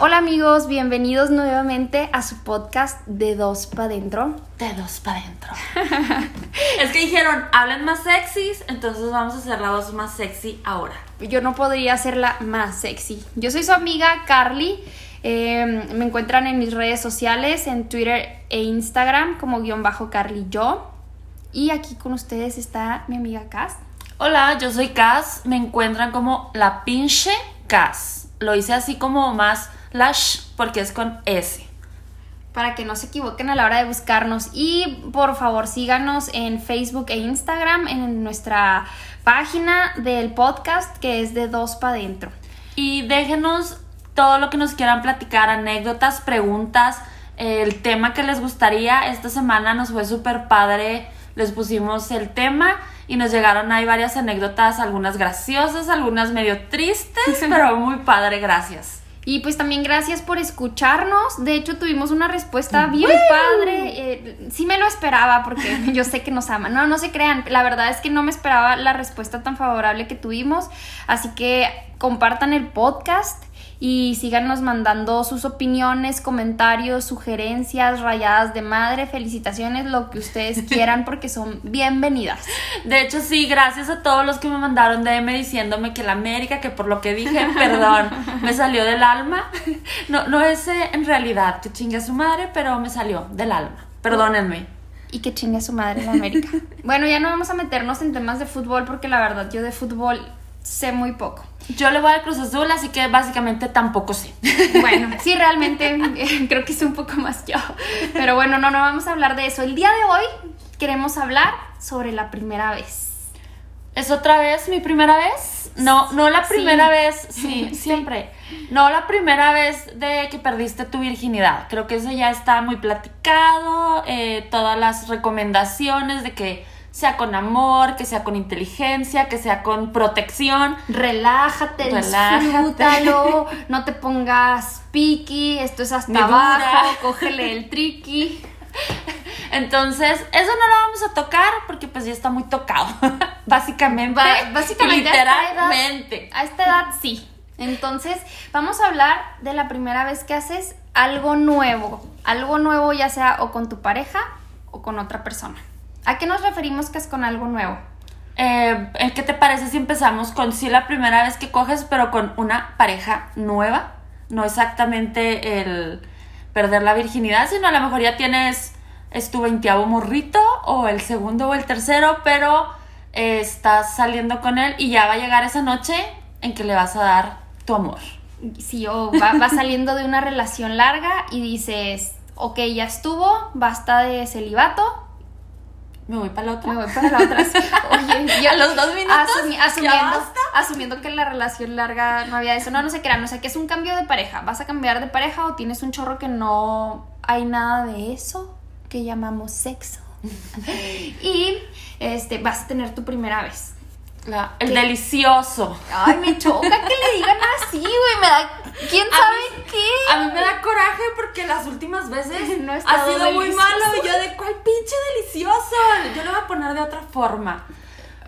Hola amigos, bienvenidos nuevamente a su podcast de dos pa dentro. De dos pa dentro. es que dijeron, hablen más sexys, entonces vamos a hacer la voz más sexy ahora. Yo no podría hacerla más sexy. Yo soy su amiga Carly. Eh, me encuentran en mis redes sociales, en Twitter e Instagram como guion bajo Carly Yo. Y aquí con ustedes está mi amiga Cass. Hola, yo soy Cass. Me encuentran como la pinche Cass. Lo hice así como más lash porque es con S. Para que no se equivoquen a la hora de buscarnos. Y por favor síganos en Facebook e Instagram en nuestra página del podcast que es de dos pa dentro. Y déjenos todo lo que nos quieran platicar, anécdotas, preguntas, el tema que les gustaría. Esta semana nos fue súper padre les pusimos el tema y nos llegaron ahí varias anécdotas, algunas graciosas, algunas medio tristes, pero muy padre, gracias. Y pues también gracias por escucharnos. De hecho, tuvimos una respuesta bien padre. Eh, sí me lo esperaba porque yo sé que nos aman. No, no se crean. La verdad es que no me esperaba la respuesta tan favorable que tuvimos. Así que compartan el podcast y síganos mandando sus opiniones, comentarios, sugerencias, rayadas de madre, felicitaciones, lo que ustedes quieran porque son bienvenidas. De hecho, sí, gracias a todos los que me mandaron DM diciéndome que la América, que por lo que dije, perdón, me salió del alma. No, no es eh, en realidad que chingue a su madre, pero me salió del alma. Perdónenme. Y que chingue a su madre la América. bueno, ya no vamos a meternos en temas de fútbol porque la verdad yo de fútbol sé muy poco. Yo le voy al Cruz Azul, así que básicamente tampoco sé. Bueno, sí, realmente eh, creo que es un poco más yo. Pero bueno, no, no vamos a hablar de eso. El día de hoy queremos hablar sobre la primera vez. ¿Es otra vez mi primera vez? No, no la primera vez, sí, siempre. No la primera vez de que perdiste tu virginidad. Creo que eso ya está muy platicado. Eh, todas las recomendaciones de que sea con amor, que sea con inteligencia, que sea con protección. Relájate, Relájate. disfrútalo, no te pongas piqui, esto es hasta abajo, cógele el triqui. Entonces, eso no lo vamos a tocar porque pues ya está muy tocado. básicamente. básicamente. Literalmente. A esta, edad, sí. Entonces, vamos a hablar de la primera vez que haces algo nuevo. Algo nuevo ya sea o con tu pareja o con otra persona. ¿A qué nos referimos que es con algo nuevo? Eh, ¿Qué te parece si empezamos con sí la primera vez que coges, pero con una pareja nueva? No exactamente el perder la virginidad, sino a lo mejor ya tienes, es tu veintiavo morrito, o el segundo o el tercero, pero eh, estás saliendo con él y ya va a llegar esa noche en que le vas a dar tu amor. Sí, o va, va saliendo de una relación larga y dices, ok, ya estuvo, basta de celibato, me voy para la otra. Me voy para la otra. Oye, yo a los dos minutos. asumiendo, asumiendo que la relación larga no había eso. No, no se crean. O sea, que es un cambio de pareja. ¿Vas a cambiar de pareja o tienes un chorro que no hay nada de eso que llamamos sexo? y este, vas a tener tu primera vez el delicioso. Ay, me choca que le digan así, güey. Me da. ¿Quién sabe qué? A mí me da coraje porque las últimas veces no ha sido muy malo. Y yo, ¿de cuál pinche delicioso? Yo lo voy a poner de otra forma.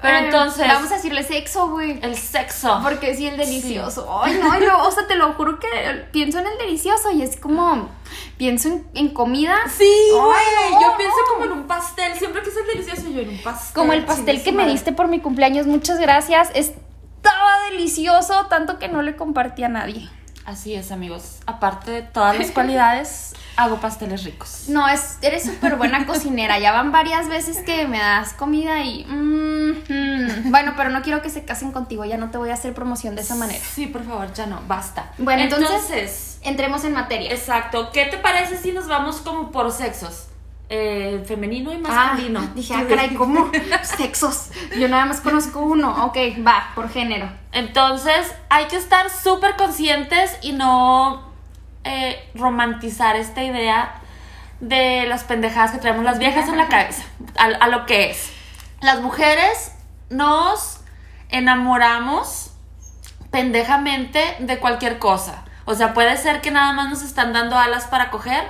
Pero entonces. Vamos a decirle sexo, güey. El sexo. Porque sí, el delicioso. Ay, no, yo, o sea, te lo juro que pienso en el delicioso y es como. Pienso en, comida. Sí, güey. yo pienso como en un pastel. Siempre que es el delicioso, yo en un pastel. Como el pastel que me diste por mi cumpleaños. Muchas gracias. Estaba delicioso, tanto que no le compartí a nadie. Así es, amigos. Aparte de todas las cualidades, hago pasteles ricos. No, es, eres súper buena cocinera. Ya van varias veces que me das comida y... Mm, bueno, pero no quiero que se casen contigo. Ya no te voy a hacer promoción de esa manera. Sí, por favor, ya no. Basta. Bueno, entonces, entremos en materia. Exacto. ¿Qué te parece si nos vamos como por sexos? Eh, femenino y masculino. Ah, dije, ah, caray, ¿cómo? Sexos. Yo nada más conozco uno. Ok, va, por género. Entonces, hay que estar súper conscientes y no eh, romantizar esta idea de las pendejadas que traemos las viejas en la cabeza, a, lo que es. Las mujeres nos enamoramos pendejamente de cualquier cosa. O sea, puede ser que nada más nos están dando alas para coger,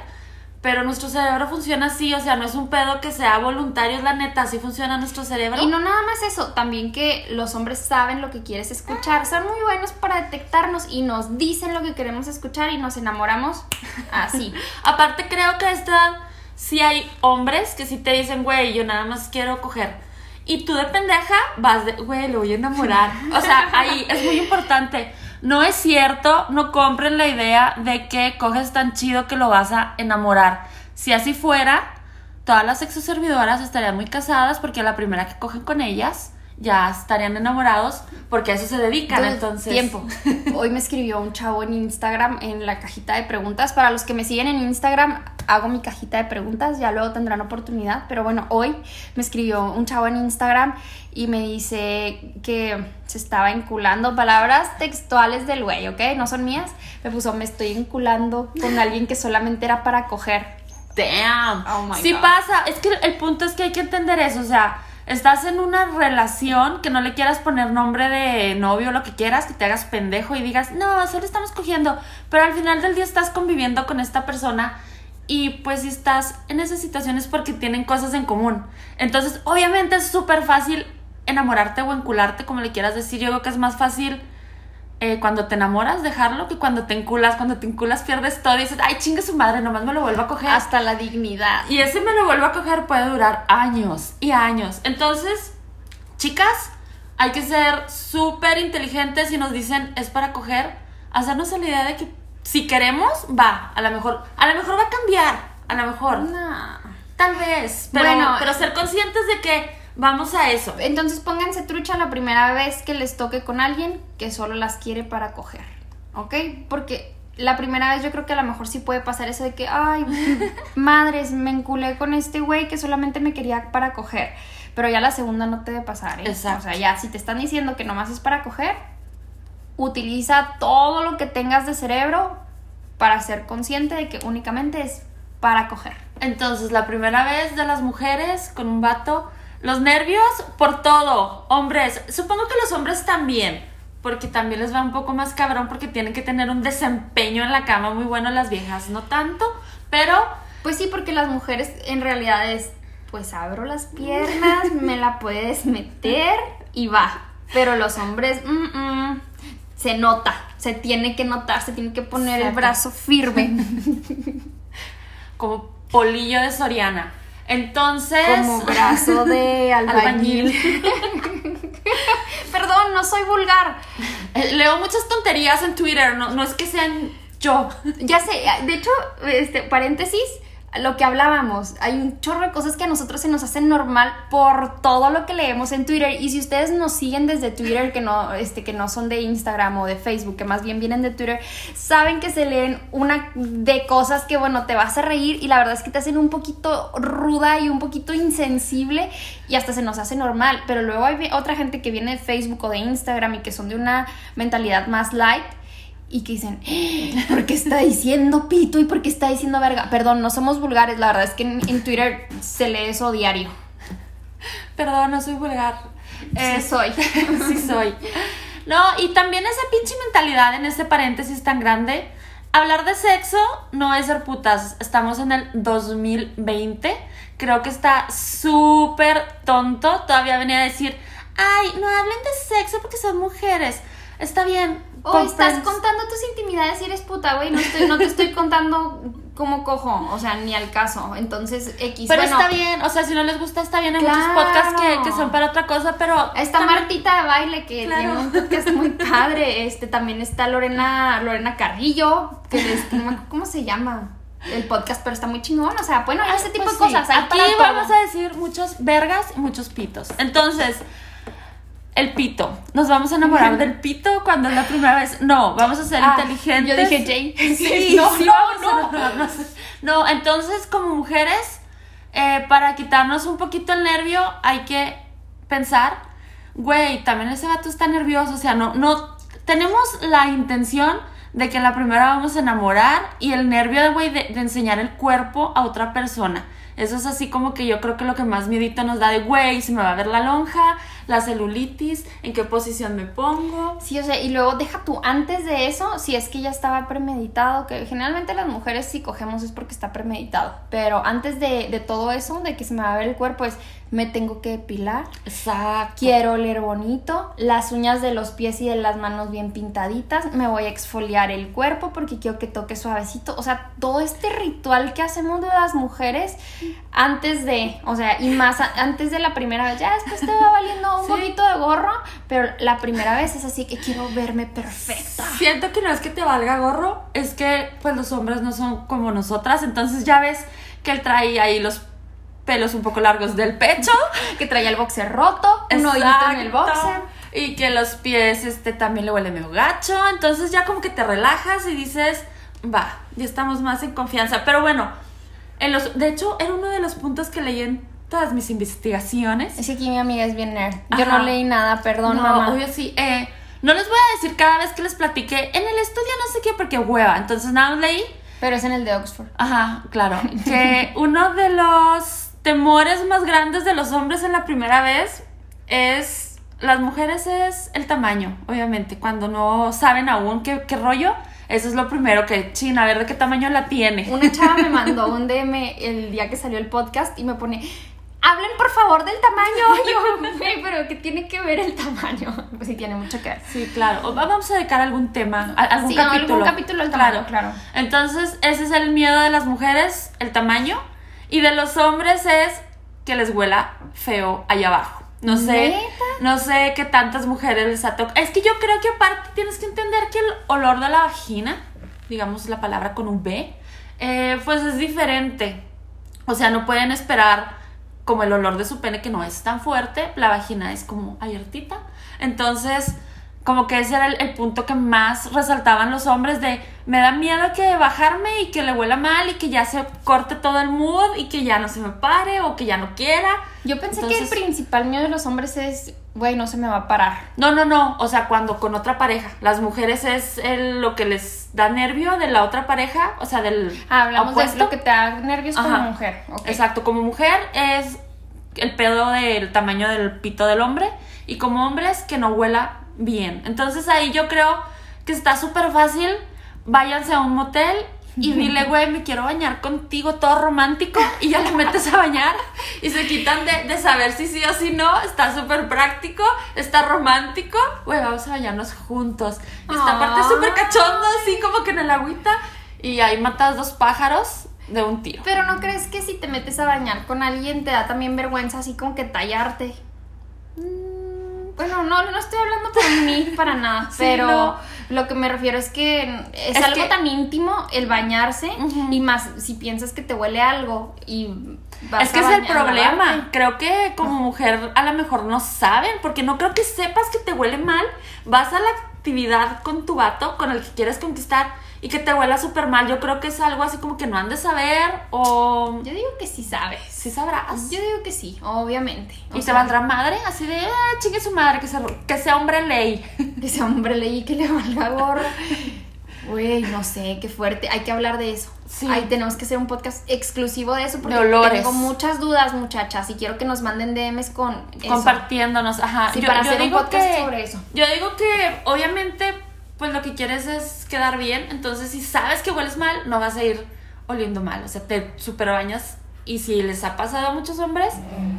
pero nuestro cerebro funciona así, o sea, no es un pedo que sea voluntario, es la neta, así funciona nuestro cerebro. Y no nada más eso, también que los hombres saben lo que quieres escuchar, son muy buenos para detectarnos y nos dicen lo que queremos escuchar y nos enamoramos así. Aparte creo que a esta edad sí hay hombres que sí te dicen, güey, yo nada más quiero coger. Y tú de pendeja vas de, güey, lo voy a enamorar. O sea, ahí es muy importante. No es cierto, no compren la idea de que coges tan chido que lo vas a enamorar. Si así fuera, todas las exoservidoras estarían muy casadas porque la primera que cogen con ellas ya estarían enamorados porque a eso se dedican. Entonces, tiempo. Hoy me escribió un chavo en Instagram en la cajita de preguntas. Para los que me siguen en Instagram, hago mi cajita de preguntas, ya luego tendrán oportunidad. Pero bueno, hoy me escribió un chavo en Instagram y me dice que se estaba enculando palabras textuales del güey, ¿ok? No son mías. Me puso, me estoy enculando con alguien que solamente era para coger. Damn. Oh my sí God. pasa. Es que el punto es que hay que entender eso. O sea, estás en una relación que no le quieras poner nombre de novio lo que quieras, que te hagas pendejo y digas, no, solo estamos cogiendo. Pero al final del día estás conviviendo con esta persona y pues si estás en esas situaciones porque tienen cosas en común. Entonces, obviamente es súper fácil enamorarte o encularte, como le quieras decir. Yo creo que es más fácil eh, cuando te enamoras dejarlo que cuando te enculas. Cuando te enculas pierdes todo y dices, ay, chingue su madre, nomás me lo vuelvo a coger. Hasta la dignidad. Y ese me lo vuelvo a coger puede durar años y años. Entonces, chicas, hay que ser súper inteligentes y nos dicen es para coger, hacernos la idea de que si queremos, va, a lo mejor, a lo mejor va a cambiar, a lo mejor, No. tal vez, pero, Bueno, pero ser conscientes de que vamos a eso. Entonces pónganse trucha la primera vez que les toque con alguien que solo las quiere para coger, ¿ok? Porque la primera vez yo creo que a lo mejor sí puede pasar eso de que, ay, madres, me enculé con este güey que solamente me quería para coger. Pero ya la segunda no te debe pasar, ¿eh? Exacto. O sea, ya si te están diciendo que nomás es para coger, utiliza todo lo que tengas de cerebro para ser consciente de que únicamente es para coger. Entonces, la primera vez de las mujeres con un vato, los nervios por todo, hombres, supongo que los hombres también, porque también les va un poco más cabrón porque tienen que tener un desempeño en la cama muy bueno las viejas, no tanto, pero Pues sí, porque las mujeres en realidad es, pues abro las piernas, me la puedes meter y va. Pero los hombres, mm, mm, se nota, se tiene que notar, se tiene que poner el brazo firme, como polillo de Soriana. Entonces, como brazo de albañil. Perdón, no soy vulgar. Eh, Leo muchas tonterías en Twitter, no, no es que sean yo. Ya sé, de hecho, este paréntesis, lo que hablábamos, hay un chorro de cosas que a nosotros se nos hacen normal por todo lo que leemos en Twitter. Y si ustedes nos siguen desde Twitter que no este que no son de Instagram o de Facebook, que más bien vienen de Twitter, saben que se leen una de cosas que bueno, te vas a reír y la verdad es que te hacen un poquito ruda y un poquito insensible y hasta se nos hace normal, pero luego hay otra gente que viene de Facebook o de Instagram y que son de una mentalidad más light y que dicen, "Eh, ¿por qué está diciendo pito y por qué está diciendo verga? Perdón, no somos vulgares, la verdad es que en, en Twitter se lee eso diario. Perdón, no soy vulgar. Sí soy. sí soy. No, y también esa pinche mentalidad en ese paréntesis tan grande. Hablar de sexo no es ser putas. Estamos en el 2020. Creo que está súper tonto todavía venir a decir, ay, no hablen de sexo porque son mujeres. Está bien. O estás compren- contando tus intimidades y eres puta, güey. No, estoy- no te estoy contando cómo cojo, o sea, ni al caso. Entonces, X. Pero bueno, está bien, o sea, si no les gusta, está bien. Hay muchos Claro. podcasts que, que son para otra cosa, pero. Está también- Martita de baile que Claro. tiene un podcast muy padre. Este también está Lorena, Lorena Carrillo, que les, acuerdo cómo se llama el podcast, pero está muy chingón. O sea, bueno, ese tipo Pues de cosas. Aquí vamos a decir muchos vergas y muchos pitos. Entonces, el pito. Nos vamos a enamorar del pito cuando es la primera vez. No, vamos a ser Ah, inteligentes. yo dije Jay. Sí, No, sí, no, no. entonces, como mujeres, eh, para quitarnos un poquito el nervio, hay que pensar, güey, también ese vato está nervioso. O sea, no, no. Tenemos la intención de que la primera vamos a enamorar y el nervio, güey, de, de enseñar el cuerpo a otra persona. Eso es así como que yo creo que lo que más miedito nos da de, güey, si me va a ver la lonja, la celulitis, en qué posición me pongo. Sí, o sea, y luego deja tú, antes de eso, si es que ya estaba premeditado, que generalmente las mujeres si cogemos es porque está premeditado, pero antes de, de todo eso, de que se me va a ver el cuerpo, es me tengo que depilar, Exacto. quiero oler bonito, las uñas de los pies y de las manos bien pintaditas, me voy a exfoliar el cuerpo porque quiero que toque suavecito, o sea, todo este ritual que hacemos de las mujeres antes de, o sea, y más antes de la primera vez, ya después te va valiendo un Sí. poquito de gorro, pero la primera vez es así que quiero verme perfecta. Siento que no es que te valga gorro, es que pues los hombres no son como nosotras, entonces ya ves que él trae ahí los pelos un poco largos del pecho, Que traía el boxer roto, un hoyito en el Exacto. boxer. Y que los pies este también le huele medio gacho. Entonces ya como que te relajas y dices, va, ya estamos más en confianza. Pero bueno, en los, de hecho, era uno de los puntos que leí en todas mis investigaciones. Es que aquí mi amiga es bien nerd. Yo Ajá. no leí nada, perdón, no, mamá. obvio sí. Eh, no les voy a decir cada vez que les platiqué en el estudio no sé qué porque hueva. Entonces nada leí. Pero es en el de Oxford. Ajá, claro. Que uno de los temores más grandes de los hombres en la primera vez es. Las mujeres es el tamaño, obviamente. Cuando no saben aún qué, qué rollo, eso es lo primero que, chin, a ver de qué tamaño la tiene. Una chava me mandó un DM el día que salió el podcast y me pone, hablen por favor del tamaño. Yo, "Güey, pero ¿qué tiene que ver el tamaño? Pues sí, tiene mucho que ver. Sí, claro. O Vamos a dedicar algún tema, a- algún Sí, capítulo. algún capítulo al tamaño, claro. Entonces, ese es el miedo de las mujeres, el tamaño. Y de los hombres es que les huela feo allá abajo. No sé, ¿Neta? no sé qué tantas mujeres les ha tocado. Es que yo creo que aparte tienes que entender que el olor de la vagina, digamos la palabra con un B, eh, pues es diferente. O sea, no pueden esperar como el olor de su pene que no es tan fuerte, la vagina es como abiertita. Entonces, como que ese era el, el punto que más resaltaban los hombres de me da miedo que bajarme y que le huela mal y que ya se corte todo el mood y que ya no se me pare o que ya no quiera. Yo pensé que el principal miedo de los hombres es, güey, no se me va a parar. No, no, no, o sea, cuando con otra pareja. Las mujeres es el- lo que les da nervio de la otra pareja, o sea, del Ah, hablamos opuesto. de lo que te da nervios como mujer. Exacto, como mujer es el pedo del tamaño del pito del hombre y como hombre es que no huela bien. Entonces ahí yo creo que está súper fácil, váyanse a un motel y dile, güey, me quiero bañar contigo, todo romántico, y ya le metes a bañar y se quitan de, de saber si sí o si no, está súper práctico, está romántico, güey, vamos a bañarnos juntos. Esta parte Ay. súper cachondo, así como que en el agüita, y ahí matas dos pájaros de un tiro. Pero ¿no crees que si te metes a bañar con alguien te da también vergüenza así como que tallarte? Mm, Bueno, no, no estoy hablando por mí para nada, Sí, pero no. lo que me refiero es que es, Es algo que- tan íntimo el bañarse y más si piensas que te huele algo y vas Es que a es el problema. Creo que como mujer a lo mejor no saben, porque no creo que sepas que te huele mal. Vas a la actividad con tu vato, con el que quieres conquistar, y que te huela súper mal. Yo creo que es algo así como que no han de saber, o Yo digo que sí sabes. sí sabrás. Yo digo que sí, obviamente. O y te sea, valdrá madre, así de, ah, chingue su madre, que sea, que sea hombre ley. Que ese hombre leí que le valga gorro. Güey, no sé, qué fuerte. Hay que hablar de eso. Sí. Ahí tenemos que hacer un podcast exclusivo de eso porque De tengo muchas dudas, muchachas, y quiero que nos manden DMs con eso. compartiéndonos, ajá. Sí, para hacer un podcast sobre eso. Yo digo que obviamente pues lo que quieres es quedar bien, entonces si sabes que hueles mal, no vas a ir oliendo mal, o sea, te super bañas y si les ha pasado a muchos hombres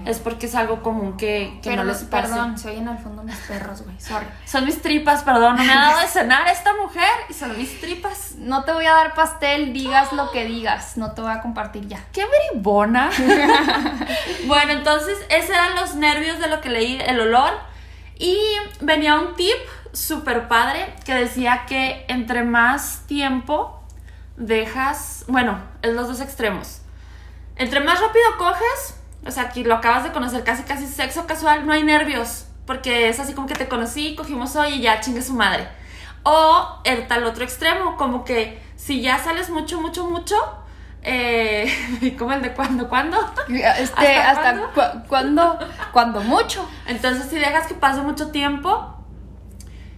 es porque es algo común que, que Pero no les pase. perdón, se oyen al fondo mis perros, güey. Sorry. Son mis tripas, perdón, no me ha dado de cenar esta mujer y son mis tripas. No te voy a dar pastel, digas lo que digas. No te voy a compartir ya. ¡Qué bribona! bueno, entonces, esos eran los nervios de lo que leí, el olor. Y venía un tip súper padre que decía que entre más tiempo dejas, bueno, es los dos extremos. Entre más rápido coges, o sea, aquí lo acabas de conocer casi casi sexo casual, no hay nervios, porque es así como que te conocí, cogimos hoy y ya chingue su madre. O el tal otro extremo, como que si ya sales mucho, mucho, mucho, eh, como el de cuando, cuando. Este, ¿Hasta hasta, cu- cuando, cuando mucho. Entonces, si dejas que pase mucho tiempo,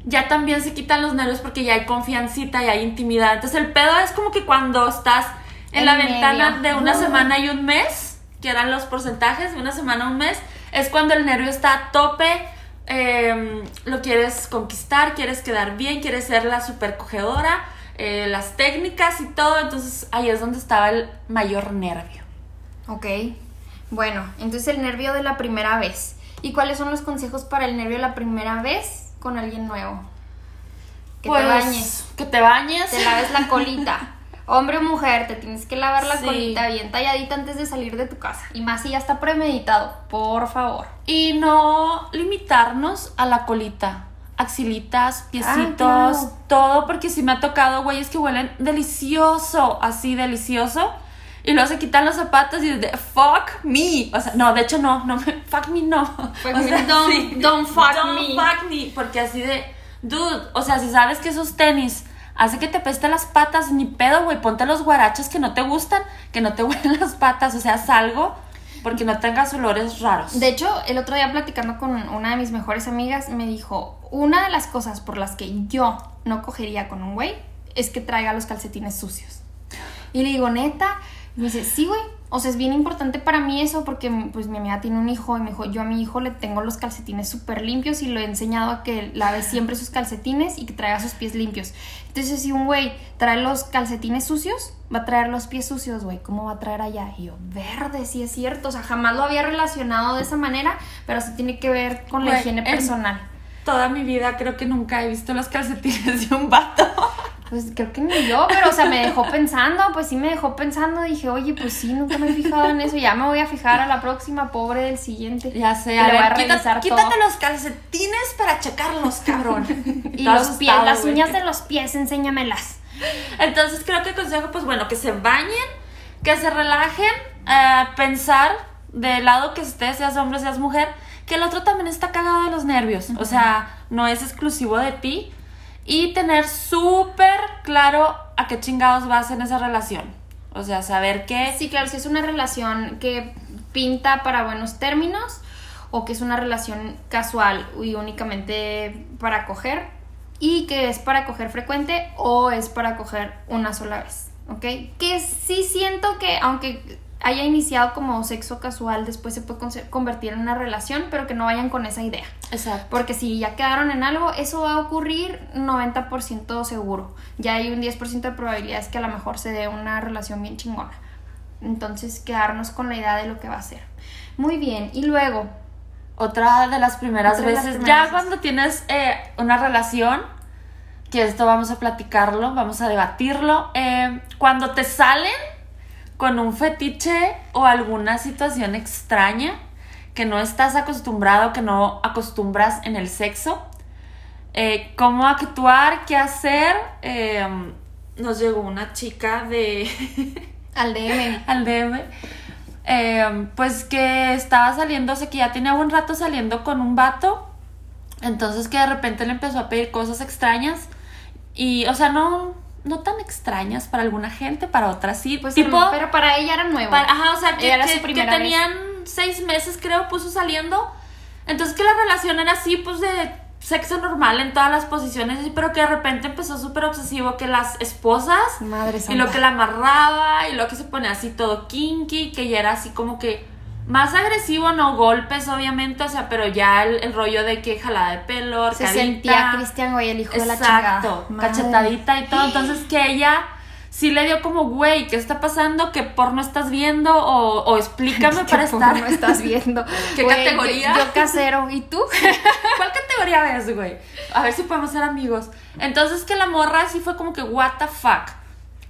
ya también se quitan los nervios porque ya hay confiancita y hay intimidad. Entonces, el pedo es como que cuando estás en, En la medio. ventana de una Uh. semana y un mes, que eran los porcentajes de una semana a un mes, es cuando el nervio está a tope, eh, lo quieres conquistar, quieres quedar bien, quieres ser la super cogedora, eh, las técnicas y todo, entonces ahí es donde estaba el mayor nervio. Ok. Bueno, entonces el nervio de la primera vez. ¿Y cuáles son los consejos para el nervio de la primera vez con alguien nuevo? Que Pues, te bañes, Que te bañes. te laves la colita. Hombre o mujer, te tienes que lavar la Sí. colita bien talladita antes de salir de tu casa. Y más si ya está premeditado, por favor. Y no limitarnos a la colita. Axilitas, piecitos, claro. todo, porque si me ha tocado güeyes que huelen delicioso, así delicioso. Y luego se quitan los zapatos y de fuck me. O sea, no, de hecho no, no me, fuck me no. Fuck O me, sea, don't- don't fuck Don't me. fuck me. Porque así de, dude, o sea, si sabes que esos tenis hace que te peste las patas, ni pedo, güey, ponte los guaraches que no te gustan, que no te huelen las patas, o sea, haz algo porque no tengas olores raros. De hecho, el otro día platicando con una de mis mejores amigas, me dijo, una de las cosas por las que yo no cogería con un güey es que traiga los calcetines sucios. Y le digo, neta, y me dice, sí, güey. O sea, es bien importante para mí eso porque pues mi amiga tiene un hijo y me dijo, yo a mi hijo le tengo los calcetines súper limpios y lo he enseñado a que lave siempre sus calcetines y que traiga sus pies limpios. Entonces, si un güey trae los calcetines sucios, va a traer los pies sucios, güey. ¿Cómo va a traer allá? Y yo, verde, sí es cierto. O sea, jamás lo había relacionado de esa manera, pero sí tiene que ver con la higiene en- personal. Toda mi vida creo que nunca he visto los calcetines de un vato. Pues creo que ni yo, pero o sea, me dejó pensando, pues sí me dejó pensando, dije, oye, pues sí, nunca me he fijado en eso, ya me voy a fijar a la próxima, pobre del siguiente. Ya sé, a le voy ver, a quítate todo. los calcetines para checarlos, cabrón. Y los pies, las uñas de los pies, enséñamelas. Entonces creo que el consejo, pues bueno, que se bañen, que se relajen, eh, pensar del lado que estés, seas hombre, seas mujer, que el otro también está cagado de los nervios. O sea, no es exclusivo de ti. Y tener súper claro a qué chingados vas en esa relación. O sea, saber que... Sí, claro, si es una relación que pinta para buenos términos o que es una relación casual y únicamente para coger y que es para coger frecuente o es para coger una sola vez, ¿ok? Que sí siento que aunque haya iniciado como sexo casual, después se puede convertir en una relación, pero que no vayan con esa idea. Exacto. Porque si ya quedaron en algo, eso va a ocurrir 90% seguro. Ya hay un 10% de probabilidades que a lo mejor se dé una relación bien chingona. Entonces, quedarnos con la idea de lo que va a ser. Muy bien, y luego, Otra de las primeras las veces, primeras ya veces. cuando tienes eh, una relación, que esto vamos a platicarlo, vamos a debatirlo, eh, cuando te salen con un fetiche o alguna situación extraña que no estás acostumbrado, que no acostumbras en el sexo, eh, cómo actuar, qué hacer. eh, nos llegó una chica de... al DM. al DM, eh, pues que estaba saliendo, o sea, que ya tenía buen rato saliendo con un vato, entonces que de repente le empezó a pedir cosas extrañas. Y, o sea, no, no tan extrañas para alguna gente, para otras sí, Pues, tipo, pero para ella era nuevo. para- ajá, o sea, que, era que- tenían seis meses, creo, puso saliendo, entonces que la relación era así, pues de sexo normal en todas las posiciones, pero que de repente empezó súper obsesivo que las esposas Madre y lo que la amarraba y lo que se ponía así todo kinky, que ya era así como que más agresivo, no golpes obviamente, o sea, pero ya el, el rollo de que jalada de pelo, Se arcadita. sentía Cristian, güey, el hijo de la chingada. Exacto, cachetadita y todo, entonces que ella sí le dio como, güey, ¿qué está pasando? ¿Qué porno estás viendo? O, o explícame ¿Qué para porno estar... estás viendo? ¿Qué Güey, categoría? Yo, yo casero. ¿Y tú? ¿Cuál categoría ves, güey? A ver si podemos ser amigos. Entonces que la morra sí fue como que, what the fuck.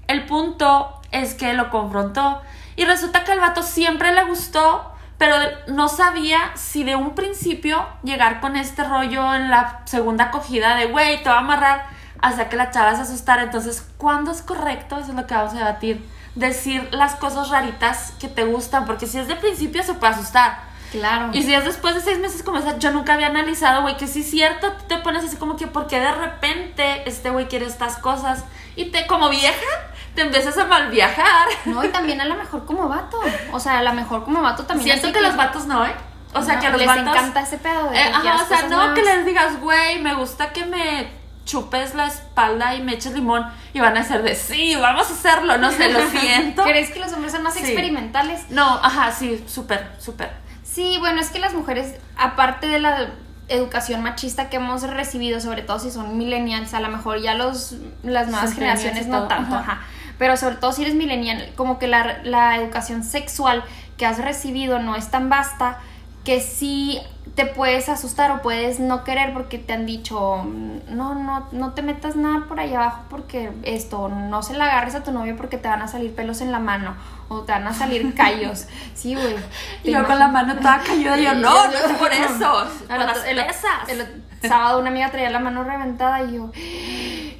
El punto es que lo confrontó y resulta que al vato siempre le gustó, pero no sabía si de un principio llegar con este rollo en la segunda acogida de, güey, te va a amarrar hasta que la chava se asustara. Entonces, ¿cuándo es correcto? Eso es lo que vamos a debatir. Decir las cosas raritas que te gustan, porque si es de principio se puede asustar. Claro. Y si es después de seis meses como esa, yo nunca había analizado, güey, que sí es cierto, tú te pones así como que, porque de repente este güey quiere estas cosas? Y te, como vieja, te empiezas a mal viajar. No, y también a lo mejor como vato. O sea, a lo mejor como vato también. Siento que los vatos no, ¿eh? O sea, no, que a los les vatos. encanta ese pedo de Eh, ajá, o sea, no que les digas, güey, me gusta que me chupes la espalda y me eches limón y van a ser de sí, vamos a hacerlo, no sé, lo siento. ¿Crees que los hombres son más Sí. experimentales? No, ajá, sí, súper, súper. Sí, bueno, es que las mujeres, aparte de la educación machista que hemos recibido, sobre todo si son millennials, a lo mejor ya los las nuevas generaciones no tanto, ajá. ajá. Pero sobre todo si eres millennial, como que la, la educación sexual que has recibido no es tan vasta que sí te puedes asustar o puedes no querer porque te han dicho no, no, no te metas nada por allá abajo porque esto, no se la agarres a tu novio porque te van a salir pelos en la mano o te van a salir callos. Sí, güey. Y ¿Te yo con la mano toda cayuda, yo no, no es por eso, es por las el pesas. el sábado una amiga traía la mano reventada y yo,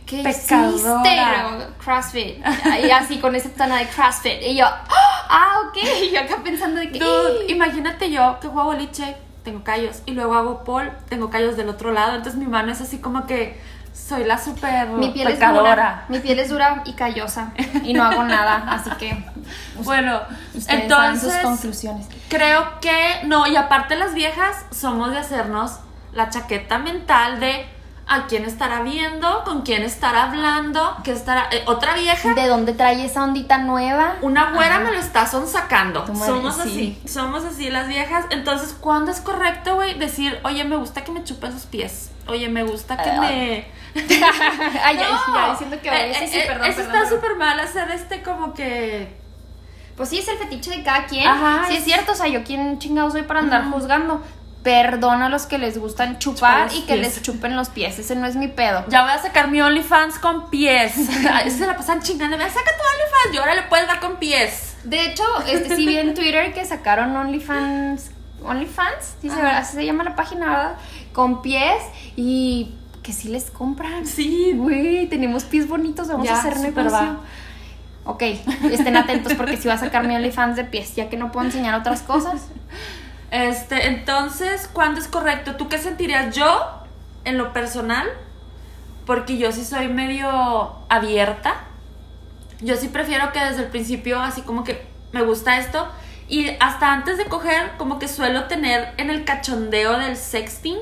¿qué Pecadora. CrossFit. Y así con ese tono de CrossFit. Y yo, ah, ok. Y yo acá pensando de que. Dude, imagínate yo que juego boliche, tengo callos, y luego hago pole, tengo callos del otro lado, entonces mi mano es así como que soy la super mi piel es pecadora. dura. Mi piel es dura y callosa. Y no hago nada. Así que Bueno, entonces sus conclusiones. creo que no, y aparte las viejas somos de hacernos la chaqueta mental de a quién estará viendo, con quién estará hablando, que estará eh, otra vieja ¿De dónde trae esa ondita nueva? Una güera Ajá. me lo está sacando. Tu madre, Somos sí. así. Somos así las viejas. Entonces, ¿cuándo es correcto, güey? Decir, oye, me gusta que me chupen los pies. Oye, me gusta que Ay. me. Ay, ya, No. ya diciendo que Eh, vaya. Sí, sí, eh, perdón. Eso perdón, está súper mal hacer este como que. Pues sí, es el fetiche de cada quien. Ajá, sí, es es- cierto. O sea, yo quién chingado soy para andar Ajá. juzgando. Perdona a los que les gustan Chupar y que pies. les chupen los pies. Ese no es mi pedo. Ya voy a sacar mi OnlyFans con pies. Se la pasan chingando. Me saca tu OnlyFans y ahora le puedes dar con pies. De hecho, este sí vi en Twitter que sacaron OnlyFans. OnlyFans, Ajá. así se llama la página, ¿verdad? Con pies y que sí les compran. Sí. Güey, tenemos pies bonitos, vamos Ya, a hacer negocio. va. Ok, estén atentos porque sí va a sacar mi OnlyFans de pies, ya que no puedo enseñar otras cosas. Este, entonces, ¿cuándo es correcto? ¿Tú qué sentirías yo en lo personal? Porque yo sí soy medio abierta. Yo sí prefiero que desde el principio, así como que me gusta esto. Y hasta antes de coger, como que suelo tener en el cachondeo del sexting.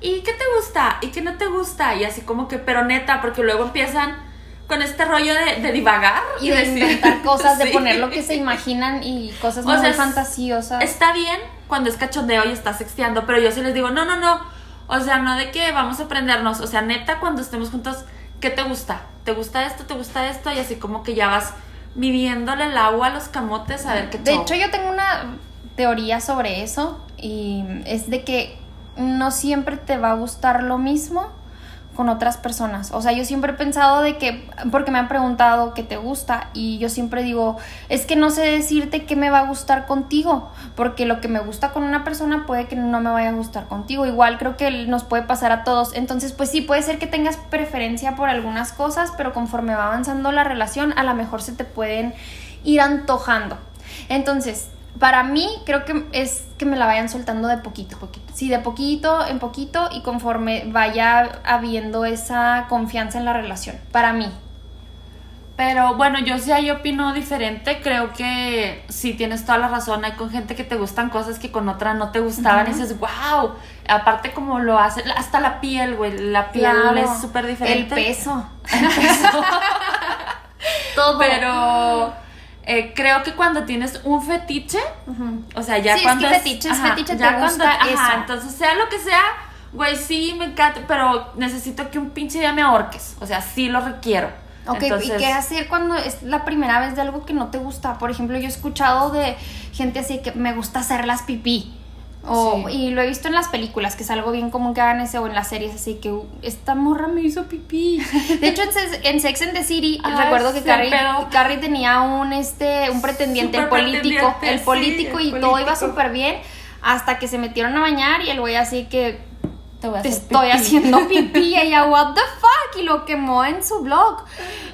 ¿Y qué te gusta? ¿Y qué no te gusta? Y así como que, pero neta, porque luego empiezan con este rollo de, de divagar. Y de decir- inventar cosas, de Sí. poner lo que se imaginan y cosas O muy sea, fantasiosas. Está bien cuando es cachondeo y estás sexteando, pero yo sí les digo, no, no, no. O sea, no de que vamos a aprendernos. O sea, neta, cuando estemos juntos, ¿qué te gusta? ¿Te gusta esto? ¿Te gusta esto? Y así como que ya vas midiéndole el agua a los camotes a ver qué De show. hecho, yo tengo una teoría sobre eso y es de que no siempre te va a gustar lo mismo con otras personas. O sea, yo siempre he pensado de que, porque me han preguntado qué te gusta y yo siempre digo, es que no sé decirte qué me va a gustar contigo, porque lo que me gusta con una persona puede que no me vaya a gustar contigo. Igual creo que nos puede pasar a todos. Entonces, pues sí, puede ser que tengas preferencia por algunas cosas, pero conforme va avanzando la relación, a lo mejor se te pueden ir antojando. Entonces, para mí creo que es que me la vayan soltando de poquito. Sí, de poquito en poquito y conforme vaya habiendo esa confianza en la relación. Para mí. Pero bueno, yo sí ahí opino diferente. Creo que sí tienes toda la razón. Hay con gente que te gustan cosas que con otra no te gustaban y dices, wow. Aparte, como lo hace, hasta la piel, güey. La piel Claro, es súper diferente. El peso. El peso. Todo. Pero eh, creo que cuando tienes un fetiche, o sea, ya Sí, es cuando que fetiche es fetiche, te gusta ajá, eso. entonces sea lo que sea, güey, sí me encanta, pero necesito que un pinche día me ahorques, o sea, sí lo requiero. Ok, Entonces, ¿y qué hacer cuando es la primera vez de algo que no te gusta? Por ejemplo, yo he escuchado de gente así que me gusta hacer las pipí. O, Sí. Y lo he visto en las películas, que es algo bien común que hagan ese, o en las series, así que "Uh, esta morra me hizo pipí. De hecho, en, Sex- en Sex and the City, Ay, recuerdo que Carrie, Carrie tenía un, este, un pretendiente, el político, pretendiente, el sí, político, el y todo iba súper bien, hasta que se metieron a bañar y el güey así que te voy a te estoy pipí. haciendo pipí y ella, what the fuck, y lo quemó en su blog.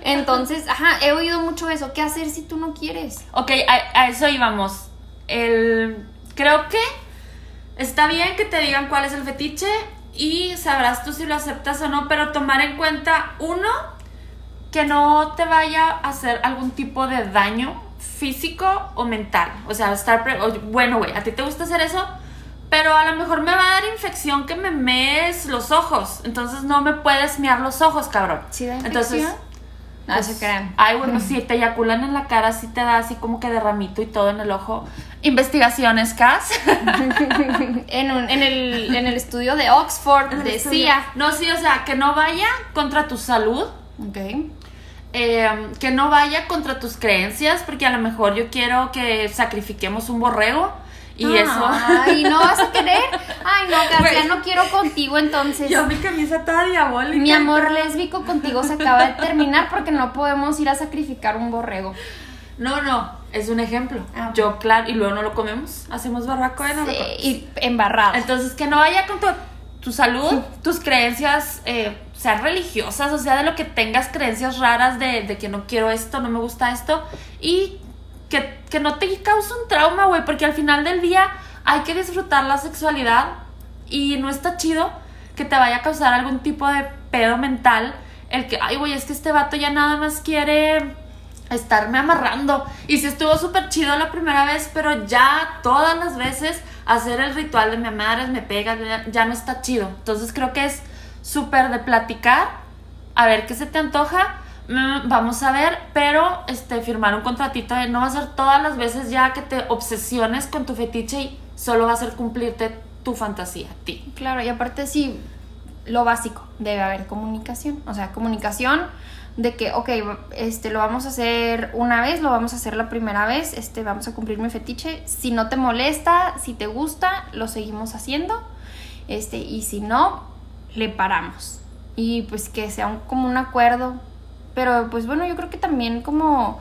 Entonces, ajá, he oído mucho eso. ¿Qué hacer si tú no quieres? Ok, a, a eso íbamos. El, creo que está bien que te digan cuál es el fetiche y sabrás tú si lo aceptas o no, pero tomar en cuenta, uno, que no te vaya a hacer algún tipo de daño físico o mental. O sea, estar... pre- bueno, güey, a ti te gusta hacer eso, pero a lo mejor me va a dar infección que me mees los ojos. Entonces no me puedes mear los ojos, cabrón. ¿Sí da Entonces, infección? No pues, se crean. Ay, bueno, si te eyaculan en la cara, sí te da así como que derramito y todo en el ojo. Investigaciones, Cas. en, un- en, el, en el estudio de Oxford decía. No, sí, o sea, que no vaya contra tu salud. Ok. eh, que no vaya contra tus creencias, porque a lo mejor yo quiero que sacrifiquemos un borrego y eso. Ay, ¿no vas a querer? Ay, no, Güey. ya no quiero contigo entonces. Yo mi camisa toda diabólica. Mi amor lésbico contigo se acaba de terminar porque no podemos ir a sacrificar un borrego. No, no, es un ejemplo. Ah. Yo, claro, y luego no lo comemos. Hacemos barbacoa y no lo Sí, comemos. y embarrado. Entonces, que no vaya con tu, tu salud, tus creencias, eh, sean religiosas, o sea, de lo que tengas creencias raras de, de que no quiero esto, no me gusta esto, y que, que no te cause un trauma, güey, porque al final del día hay que disfrutar la sexualidad y no está chido que te vaya a causar algún tipo de pedo mental el que, ay, güey, es que este vato ya nada más quiere estarme amarrando. Y sí estuvo súper chido la primera vez, pero ya todas las veces hacer el ritual de me amarras, me pegas, ya, ya no está chido. Entonces creo que es súper de platicar, a ver qué se te antoja. mm, Vamos a ver, pero este firmar un contratito de no va a ser todas las veces ya que te obsesiones con tu fetiche y solo va a ser cumplirte tu fantasía a ti. Claro, y aparte sí, lo básico, debe haber comunicación. O sea, comunicación de que, ok, este, lo vamos a hacer una vez, lo vamos a hacer la primera vez, este, vamos a cumplir mi fetiche. Si no te molesta, si te gusta, lo seguimos haciendo. Este, y si no, le paramos. Y pues que sea un- como un acuerdo. Pero pues bueno, yo creo que también como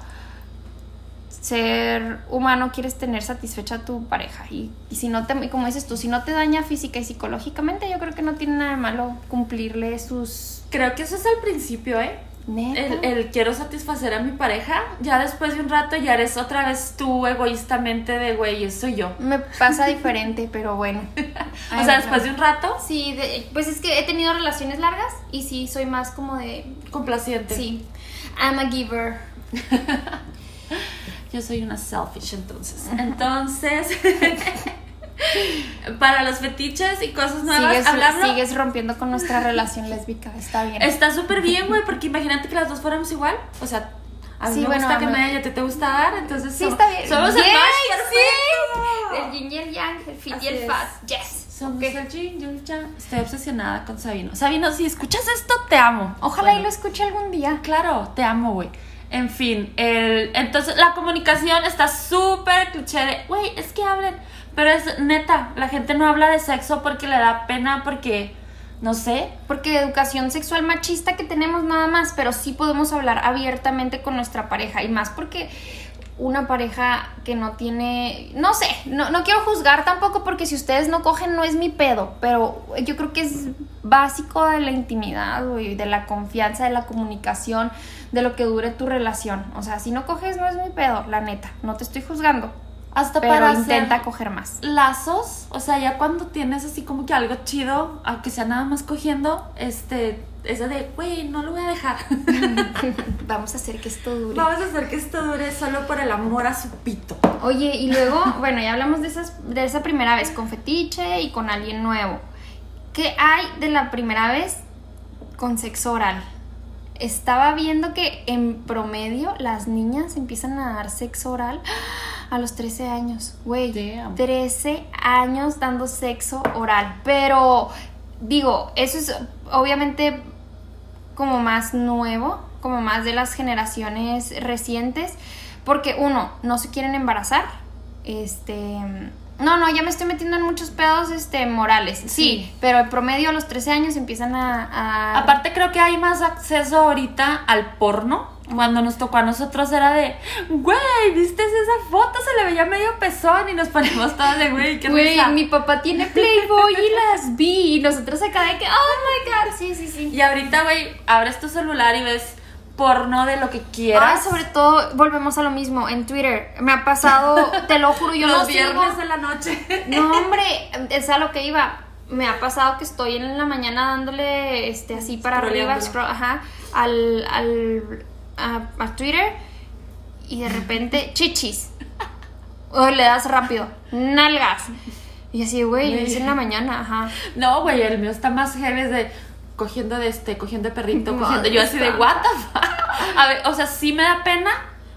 ser humano quieres tener satisfecha a tu pareja y, si no te y como dices tú si no te daña física y psicológicamente yo creo que no tiene nada de malo cumplirle sus Creo que eso es al principio, ¿eh? El, el quiero satisfacer a mi pareja, ya después de un rato ya eres otra vez tú egoístamente de güey, eso soy yo. me pasa diferente pero bueno. O sea, después de un rato, sí de- pues es que he tenido relaciones largas y sí soy más como de complaciente. sí. I'm a giver. Yo soy una selfish entonces. Entonces, para los fetiches y cosas nuevas, sigues, hablarlo. sigues rompiendo con nuestra relación lésbica está bien Está súper bien, güey, porque imagínate que las dos fuéramos igual. O sea, a mí Sí, me bueno, gusta que me dé y a ti te gusta dar, entonces sí somos- está bien Somos el Yes, match sí. el yin y el yang el fit Así y el fat yes Somos Ok. el yin y el yang. Estoy obsesionada con Sabino. Sabino, si escuchas esto, te amo. Ojalá y Bueno. lo escuche algún día. Claro, te amo, güey. En fin, el, entonces la comunicación está súper cliché de, güey, es que hablen. Pero es neta, la gente no habla de sexo porque le da pena, porque, no sé. Porque educación sexual machista que tenemos nada más, pero sí podemos hablar abiertamente con nuestra pareja. Y más porque una pareja que no tiene, no sé, no, no quiero juzgar tampoco porque si ustedes no cogen no es mi pedo, pero yo creo que es básico de la intimidad, güey, de la confianza, de la comunicación, de lo que dure tu relación. O sea, si no coges no es mi pedo, la neta, no te estoy juzgando, Hasta pero para intenta hacer coger más. lazos, o sea, ya cuando tienes así como que algo chido, aunque sea nada más cogiendo, este, esa de, güey, no lo voy a dejar. Vamos a hacer que esto dure. Vamos a hacer que esto dure solo por el amor a su pito. Oye, y luego, bueno, ya hablamos de, esas, de esa primera vez con fetiche y con alguien nuevo. ¿Qué hay de la primera vez con sexo oral? Estaba viendo que en promedio las niñas empiezan a dar sexo oral a los 13 años. Güey, Damn. 13 años dando sexo oral. Pero, digo, eso es obviamente como más nuevo, como más de las generaciones recientes, porque uno, no se quieren embarazar, este... No, no, ya me estoy metiendo en muchos pedos este, morales. Sí, Sí. pero el promedio a los 13 años empiezan a... a- Aparte creo que hay más acceso ahorita al porno. Cuando nos tocó a nosotros era de, güey, ¿viste esa foto? Se le veía medio pezón y nos ponemos todas de, güey, qué Güey, risa". mi papá tiene Playboy y las vi. Y nosotros acá de que, oh my god, sí, sí, sí. Y ahorita, güey, abres tu celular y ves porno de lo que quieras. Ah, sobre todo, volvemos a lo mismo, en Twitter. Me ha pasado, te lo juro, yo los lo sigo. viernes de la noche. No, hombre, es a lo que iba. Me ha pasado que estoy en la mañana dándole este así para arriba, ajá, al, al a, a Twitter y de repente chichis. O le das rápido, nalgas. Y así, güey, es en la mañana, ajá. No, güey, el mío está más heavy de cogiendo de este, cogiendo de perrito, cogiendo. Yo así de, what the fuck? A ver, o sea, sí me da pena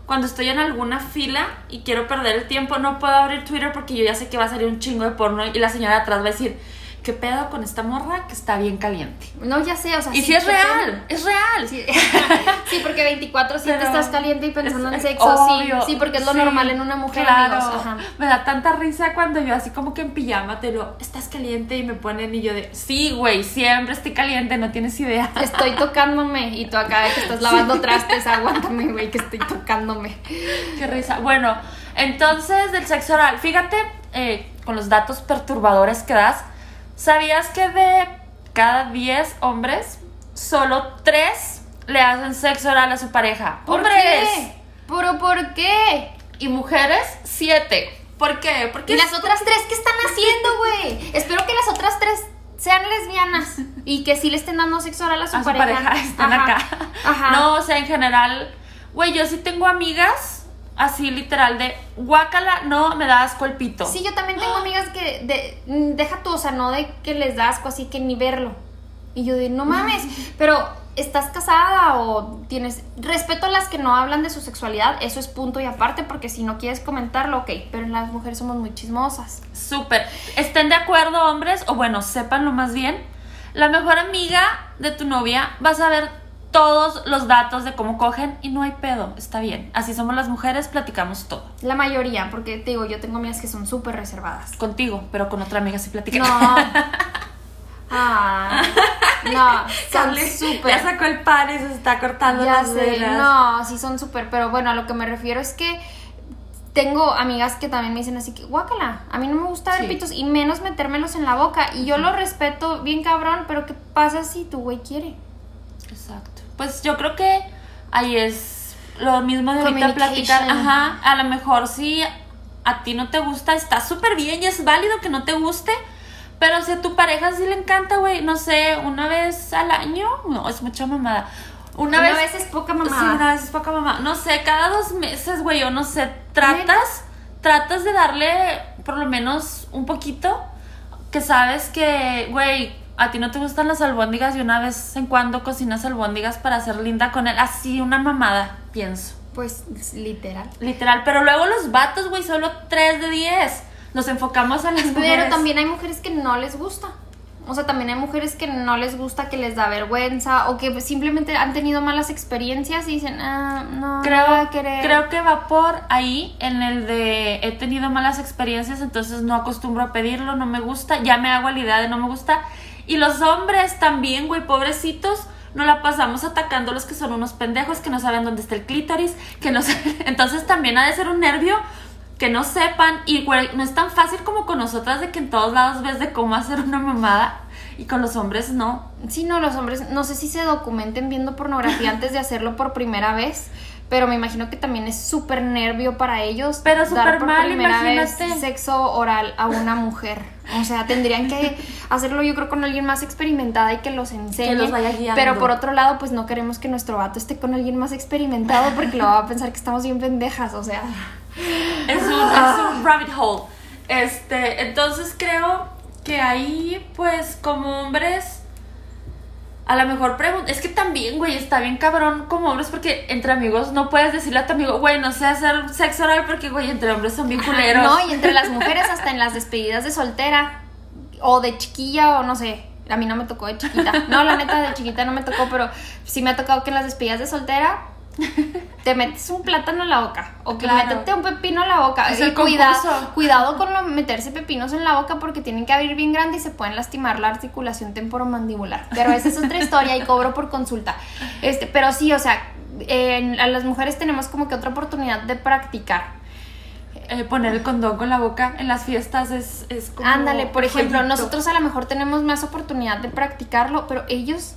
cuando estoy en alguna fila y quiero perder el tiempo. No puedo abrir Twitter porque yo ya sé que va a salir un chingo de porno y la señora atrás va a decir, ¿qué pedo con esta morra que está bien caliente? No, ya sé, o sea. Y sí, si es real, es real. Sí, sí, porque 24 7 Pero estás caliente y pensando en sexo, obvio, sí. Sí, porque es lo sí, normal en una mujer, claro. amigos. Ajá. Me da tanta risa cuando yo así como que en pijama te lo, estás caliente y me ponen y yo de, sí, güey, siempre estoy caliente, no tienes idea. Estoy tocándome y tú acá que estás lavando trastes, aguántame, güey, que estoy tocándome. Qué risa. Bueno, entonces del sexo oral, fíjate eh, con los datos perturbadores que das, ¿sabías que de cada 10 hombres, solo 3 le hacen sexo oral a su pareja? ¿Por ¡Hombres! qué? ¿Pero por qué? Y mujeres, 7. ¿Por qué? Porque ¿Y las otras tres qué están haciendo, güey? Espero que las otras tres sean lesbianas y que sí le estén dando sexo oral a su a su pareja. pareja están Ajá. acá. Ajá. No, o sea, en general, güey, yo sí tengo amigas así literal de guácala, no me da asco el pito. Sí, yo también tengo amigas que de, mm, deja tú, o sea, no de que les da asco así que ni verlo. Y yo de, no mames, pero ¿estás casada o tienes respeto a las que no hablan de su sexualidad? Eso es punto y aparte, porque si no quieres comentarlo, ok, pero las mujeres somos muy chismosas. Súper. Estén de acuerdo, hombres, o bueno, sépanlo más bien. La mejor amiga de tu novia va a saber todos los datos de cómo cogen y no hay pedo, está bien. Así somos las mujeres, platicamos todo. La mayoría, porque te digo, yo tengo amigas que son súper reservadas. Contigo, pero con otra amiga sí platiqué. No. Ah, no, son súper. Ya sacó el pan y se está cortando Ya las sé, venas. no, sí son súper, pero bueno, a lo que me refiero es que tengo amigas que también me dicen así que, guácala, a mí no me gusta ver Sí. pitos y menos metérmelos en la boca. Y yo lo respeto bien cabrón, pero ¿qué pasa si tu güey quiere? Pues yo creo que ahí es lo mismo de ahorita platicar. Ajá, a lo mejor si a ti no te gusta, está súper bien y es válido que no te guste. Pero si a tu pareja sí le encanta, güey, no sé, una vez al año, no, es mucha mamada. Una, Una vez, vez es poca Sí, mamada. una vez es poca mamá. No sé, cada dos meses, güey, o no sé, tratas, tratas de darle por lo menos un poquito que sabes que, güey, a ti no te gustan las albóndigas y una vez en cuando cocinas albóndigas para ser linda con él. Así, una mamada, pienso. Pues literal. Literal. Pero luego los vatos, güey, solo 3 de 10. Nos enfocamos a las mujeres. Pero también hay mujeres que no les gusta. O sea, también hay mujeres que no les gusta, que les da vergüenza o que simplemente han tenido malas experiencias y dicen, ah, no, no voy Creo, a querer. creo que va por ahí en el de he tenido malas experiencias, entonces no acostumbro a pedirlo, no me gusta, ya me hago la idea de no me gusta. Y los hombres también, güey, pobrecitos, no la pasamos atacando a los que son unos pendejos que no saben dónde está el clítoris, que no saben- Entonces también ha de ser un nervio que no sepan. Y güey, no es tan fácil como con nosotras de que en todos lados ves de cómo hacer una mamada. Y con los hombres no. Sí, no, los hombres, no sé si se documenten viendo pornografía antes de hacerlo por primera vez, pero me imagino que también es súper nervio para ellos. Pero dar súper por mal, primera vez imagínate. sexo oral a una mujer. O sea, tendrían que hacerlo yo creo con alguien más experimentada y que los enseñe. Que los vaya guiando. Pero por otro lado, pues no queremos que nuestro vato esté con alguien más experimentado porque lo va a pensar que estamos bien pendejas, o sea. Es un, es un rabbit hole. Este, entonces creo que ahí, pues, como hombres, a lo mejor pregunta. Es que también, güey, está bien cabrón como hombres porque entre amigos no puedes decirle a tu amigo, güey, no sé hacer sexo oral porque, güey, entre hombres son bien culeros. No, y entre las mujeres, hasta en las despedidas de soltera o de chiquilla o no sé. A mí no me tocó de chiquita. No, la neta de chiquita no me tocó, pero sí me ha tocado que en las despedidas de soltera te metes un plátano en la boca o que Claro. métete un pepino en la boca. Es el Y cuidado, cuidado con lo- meterse pepinos en la boca porque tienen que abrir bien grande y se pueden lastimar la articulación temporomandibular. Pero esa es otra historia y cobro por consulta. Este, pero sí, o sea, a las mujeres tenemos como que otra oportunidad de practicar. Eh, poner el condón con la boca en las fiestas es, es como. Ándale, por ejemplo, nosotros a lo mejor tenemos más oportunidad de practicarlo, pero ellos,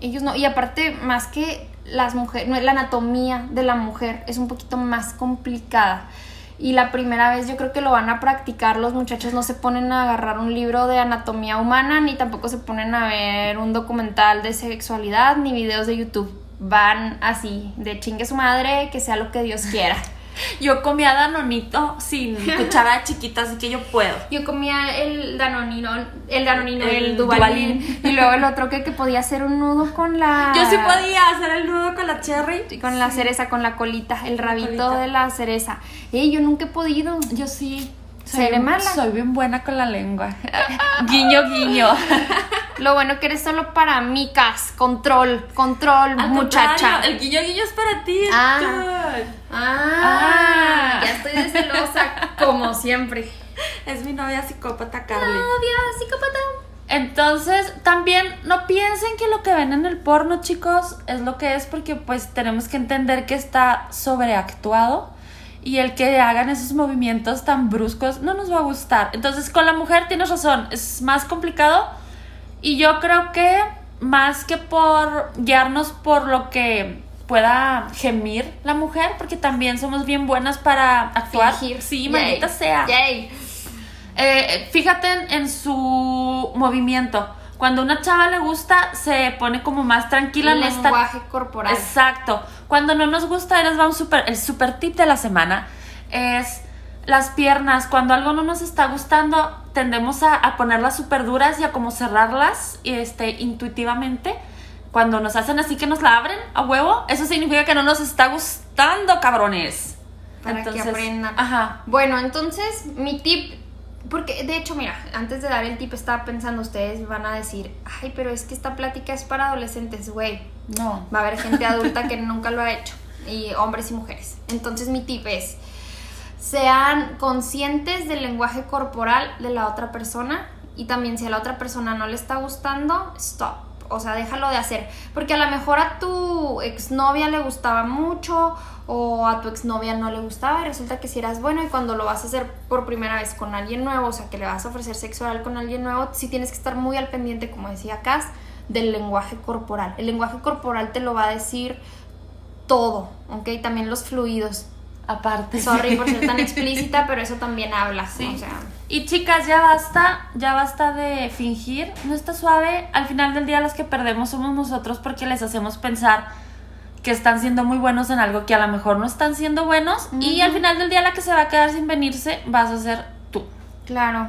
ellos no. Y aparte, más que las mujeres, la anatomía de la mujer es un poquito más complicada. Y la primera vez yo creo que lo van a practicar, los muchachos no se ponen a agarrar un libro de anatomía humana, ni tampoco se ponen a ver un documental de sexualidad, ni videos de YouTube. Van así, de chingue su madre, que sea lo que Dios quiera. Yo comía danonito sin cuchara chiquita, así que yo puedo. Yo comía el danonino, el danonino, El el, dubalín, y luego el otro que, que podía hacer un nudo con la... Yo sí podía hacer el nudo con la cherry. Con la cereza, con la colita, el rabito de la cereza. Ey, yo nunca he podido. Yo sí. ¿Seré bien- mala? Soy bien buena con la lengua. guiño, guiño. Lo bueno que eres solo para micas, control, control, Al muchacha. El guiño, guiño es para ti. Ah. Ah, Ah. ya estoy de celosa, como siempre. Es mi novia psicópata, Carly. Novia psicópata. Entonces, también no piensen que lo que ven en el porno, chicos, es lo que es porque pues tenemos que entender que está sobreactuado y el que hagan esos movimientos tan bruscos no nos va a gustar. Entonces, con la mujer tienes razón, es más complicado y yo creo que más que por guiarnos por lo que pueda gemir la mujer, porque también somos bien buenas para actuar. Fingir. Sí, maldita sea. Yay. Eh, fíjate en, en su movimiento. Cuando una chava le gusta, se pone como más tranquila. no está- lenguaje corporal. Exacto. Cuando no nos gusta, nos va un super, el super tip de la semana. Es las piernas. Cuando algo no nos está gustando, tendemos a, a ponerlas súper duras y a como cerrarlas este, intuitivamente. Cuando nos hacen así que nos la abren a huevo, eso significa que no nos está gustando, cabrones. Para que aprendan. Ajá. Bueno, entonces mi tip, porque de hecho, mira, antes de dar el tip estaba pensando, ustedes van a decir, ay, pero es que esta plática es para adolescentes, güey. No. Va a haber gente adulta que nunca lo ha hecho, y hombres y mujeres. Entonces mi tip es, sean conscientes del lenguaje corporal de la otra persona y también si a la otra persona no le está gustando, stop. O sea, déjalo de hacer. Porque a lo mejor a tu exnovia le gustaba mucho o a tu exnovia no le gustaba y resulta que si eras bueno y cuando lo vas a hacer por primera vez con alguien nuevo, o sea, que le vas a ofrecer sexo oral con alguien nuevo, sí tienes que estar muy al pendiente, como decía Cass, del lenguaje corporal. El lenguaje corporal te lo va a decir todo, ¿ok? También los fluidos. Aparte. Sorry por ser tan explícita, pero eso también habla, Sí. o sea... Y chicas, ya basta, ya basta de fingir, no está suave. Al final del día las que perdemos somos nosotros porque les hacemos pensar que están siendo muy buenos en algo que a lo mejor no están siendo buenos y al final del día la que se va a quedar sin venirse vas a ser tú. Claro.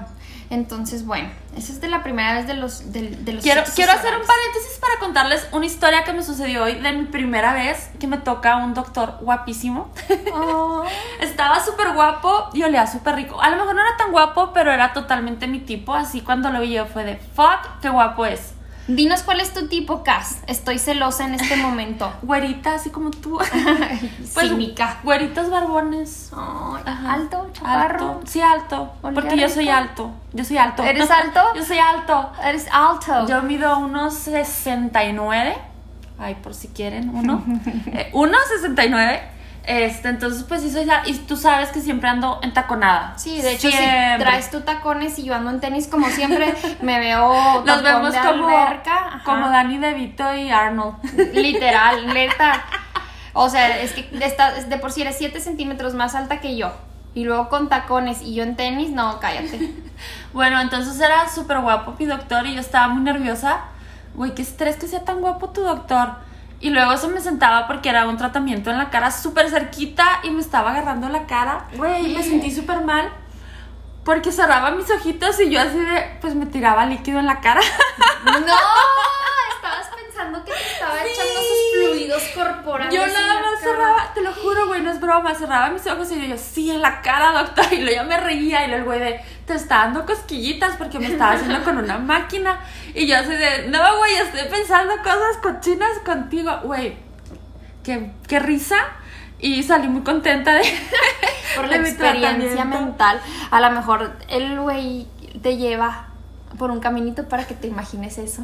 Entonces, bueno, esa es de la primera vez de los de, de los Quiero, quiero hacer un paréntesis para contarles una historia que me sucedió hoy de mi primera vez que me toca un doctor guapísimo. Oh. Estaba súper guapo y olía súper rico. A lo mejor no era tan guapo, pero era totalmente mi tipo. Así cuando lo vi yo fue de fuck, qué guapo es. Dinos cuál es tu tipo, Cas. Estoy celosa en este momento. Güerita, así como tú. Pues, Cínica. Güeritos barbones. Alto, chaparro. Alto. Sí, alto. Porque yo soy alto. Yo soy alto. ¿Eres alto? yo soy alto. Eres alto. Yo mido unos 69. Ay, por si quieren, uno. Eh, uno 69. Este, entonces, pues sí soy. Y tú sabes que siempre ando entaconada. Sí, de hecho, Siempre. si traes tú tacones y yo ando en tenis como siempre, me veo Nos vemos de como, alberca. Como Danny DeVito y Arnold. Literal, neta. O sea, es que de, esta- de por sí eres 7 centímetros más alta que yo. Y luego con tacones y yo en tenis, no, cállate. Bueno, entonces era súper guapo mi doctor y yo estaba muy nerviosa. Güey, qué estrés que sea tan guapo tu doctor. Y luego se me sentaba porque era un tratamiento en la cara súper cerquita y me estaba agarrando la cara. Güey, me sentí súper mal. Porque cerraba mis ojitos y yo así de, pues me tiraba líquido en la cara. No, estabas pensando que te estaba echando sus fluidos corporales. Yo nada más cerraba, te lo juro, güey, no es broma, cerraba mis ojos y yo, sí, en la cara, doctor. Y luego ya me reía y luego el güey de, te está dando cosquillitas porque me estaba haciendo con una máquina. Y yo así de, no, güey, estoy pensando cosas cochinas contigo. Güey, qué, qué risa. Y salí muy contenta de, Por la de experiencia mental. A lo mejor el güey te lleva por un caminito para que te imagines eso.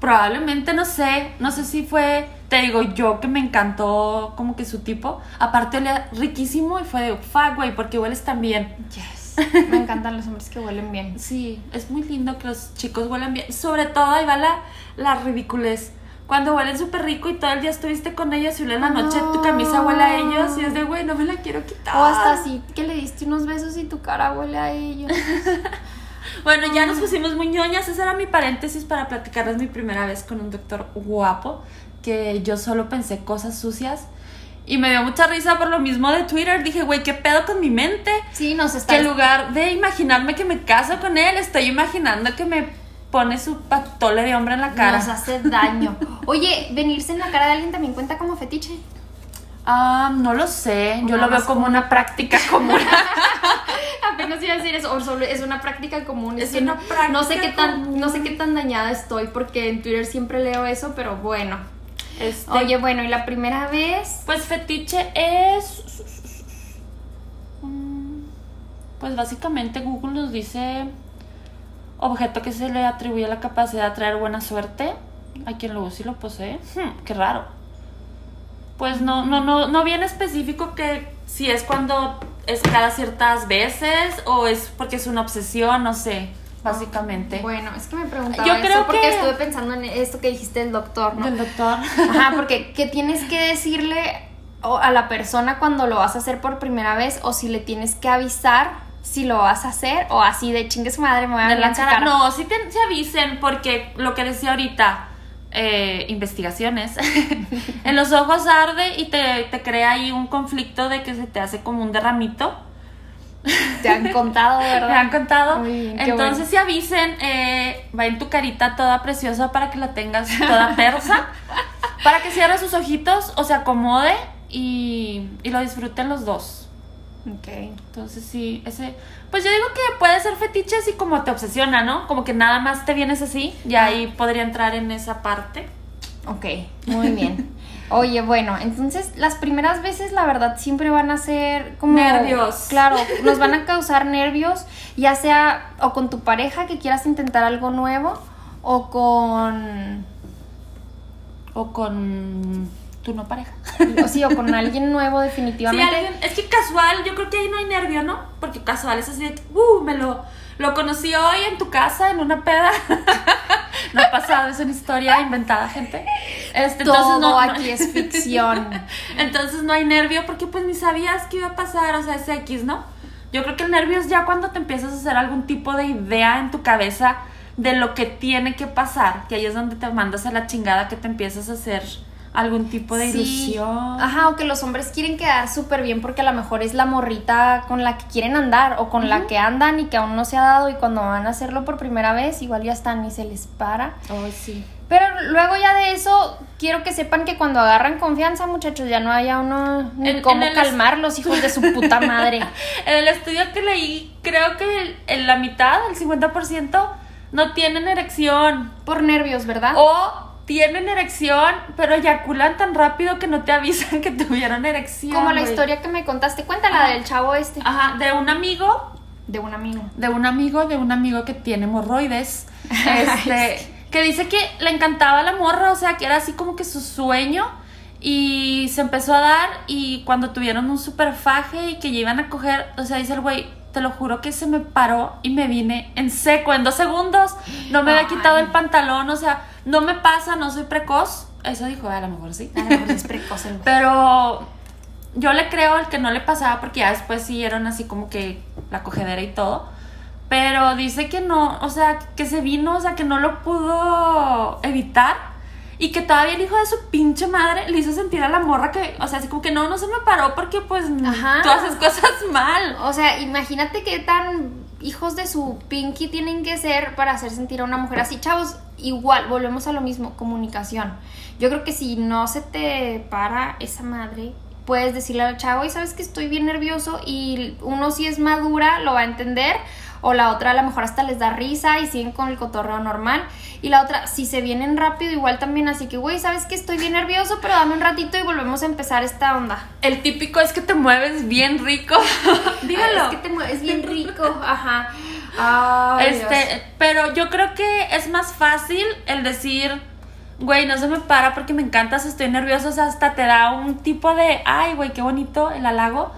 Probablemente, no sé, no sé si fue, te digo yo que me encantó como que su tipo. Aparte olía riquísimo y fue de, fuck, güey, porque hueles tan bien. Yes. Me encantan los hombres que huelen bien. Sí, es muy lindo que los chicos huelan bien. Sobre todo ahí va la, la ridiculez. Cuando huelen súper rico y todo el día estuviste con ellos y en la noche tu camisa huele a ellos y es de, güey, no me la quiero quitar. O hasta así que le diste unos besos y tu cara huele a ellos. Bueno, ya nos pusimos muy ñoñas. Ese era mi paréntesis para platicarles mi primera vez con un doctor guapo. Que yo solo pensé cosas sucias. Y me dio mucha risa por lo mismo de Twitter. Dije, güey, ¿qué pedo con mi mente? Sí, nos está... Que en lugar de imaginarme que me caso con él, estoy imaginando que me pone su patole de hombre en la cara. Nos hace daño. Oye, venirse en la cara de alguien también cuenta como fetiche. Ah, no lo sé. Yo lo veo como como una práctica común. Apenas iba a decir eso, o solo es una práctica común. Es que una no, no sé práctica qué tan, común. no sé qué tan dañada estoy porque en Twitter siempre leo eso, pero bueno. Este, Oye, bueno, y la primera vez. Pues fetiche es. Mm, Pues básicamente Google nos dice objeto que se le atribuye la capacidad de traer buena suerte a quien lo use y lo posee. Hmm, qué raro. Pues no, no, no, no bien específico que si es cuando es cada ciertas veces o es porque es una obsesión, no sé, básicamente. Bueno, es que me preguntaba Yo eso creo porque que- estuve pensando en esto que dijiste del doctor, ¿no? Del doctor. Ajá, porque ¿qué tienes que decirle o- a la persona cuando lo vas a hacer por primera vez o si le tienes que avisar si lo vas a hacer o así de chingue su madre me voy a de ver la cara. No, sí te, se avisen porque lo que decía ahorita, eh, investigaciones, en los ojos arde y te, te crea ahí un conflicto de que se te hace como un derramito. Te han contado, ¿verdad? Me han contado. Entonces bueno. si avisen, eh, va en tu carita toda preciosa para que la tengas toda persa, para que cierre sus ojitos o se acomode y, y lo disfruten los dos. Ok. Entonces sí, ese, pues yo digo que puede ser fetiche así como te obsesiona, ¿no? Como que nada más te vienes así, y ahí podría entrar en esa parte. Ok, muy bien. Oye, bueno, entonces las primeras veces la verdad siempre van a ser como... Nervios. Claro, nos van a causar nervios, ya sea o con tu pareja que quieras intentar algo nuevo o con... O con tu no pareja. O sí, o con alguien nuevo Sí, definitivamente. alguien- es que casual, yo creo que ahí no hay nervio, ¿no? Porque casual es así de uh, me lo, lo conocí hoy en tu casa, en una peda. no ha pasado, es una historia inventada, gente. Este, Todo entonces no- no- aquí es ficción. Entonces no hay nervio porque pues ni sabías que iba a pasar, o sea, es X, ¿no? Yo creo que el nervio es ya cuando te empiezas a hacer algún tipo de idea en tu cabeza de lo que tiene que pasar, que ahí es donde te mandas a la chingada que te empiezas a hacer algún tipo de Sí. ilusión. Ajá, o que los hombres quieren quedar súper bien porque a lo mejor es la morrita con la que quieren andar o con la que andan y que aún no se ha dado y cuando van a hacerlo por primera vez igual ya están y se les para. Ay, sí. Pero luego ya de eso, quiero que sepan que cuando agarran confianza, muchachos, ya no haya uno ni En- cómo en el- calmar los hijos de su puta madre. En el estudio que leí, creo que en la mitad, el 50%, no tienen erección. Por nervios, ¿verdad? O tienen erección, pero eyaculan tan rápido que no te avisan que tuvieron erección. Como la historia que me contaste. Cuéntala Ajá. del chavo este. Ajá, de un amigo, De un amigo. de un amigo, de un amigo que tiene hemorroides. Este, que dice que le encantaba la morra, o sea, que era así como que su sueño. Y se empezó a dar y cuando tuvieron un super faje y que ya iban a coger, o sea, dice el güey, te lo juro que se me paró y me vine en seco, en dos segundos. No me había quitado el pantalón, o sea, no me pasa, no soy precoz. Eso dijo, a lo mejor sí. A lo mejor es precoz el. Pero yo le creo al que no le pasaba porque ya después siguieron así como que la cogedera y todo. Pero dice que no, o sea, que se vino, o sea, que no lo pudo evitar. Y que todavía el hijo de su pinche madre le hizo sentir a la morra que, o sea, así como que no, no se me paró porque pues Ajá. tú haces cosas mal. O sea, imagínate qué tan hijos de su pinky tienen que ser para hacer sentir a una mujer así. Chavos, igual, volvemos a lo mismo, comunicación. Yo creo que si no se te para esa madre, puedes decirle al chavo, y sabes que estoy bien nervioso, y uno si es madura lo va a entender, o la otra a lo mejor hasta les da risa y siguen con el cotorreo normal. Y la otra, si se vienen rápido, igual también, así que, güey, sabes que estoy bien nervioso, pero dame un ratito y volvemos a empezar esta onda. El típico es que te mueves bien rico. Dígalo. Es que te mueves bien rico, ajá. Ay, Este, Dios. pero yo creo que es más fácil el decir, güey, no se me para porque me encantas, estoy nervioso, o sea, hasta te da un tipo de, ay, güey, qué bonito el halago,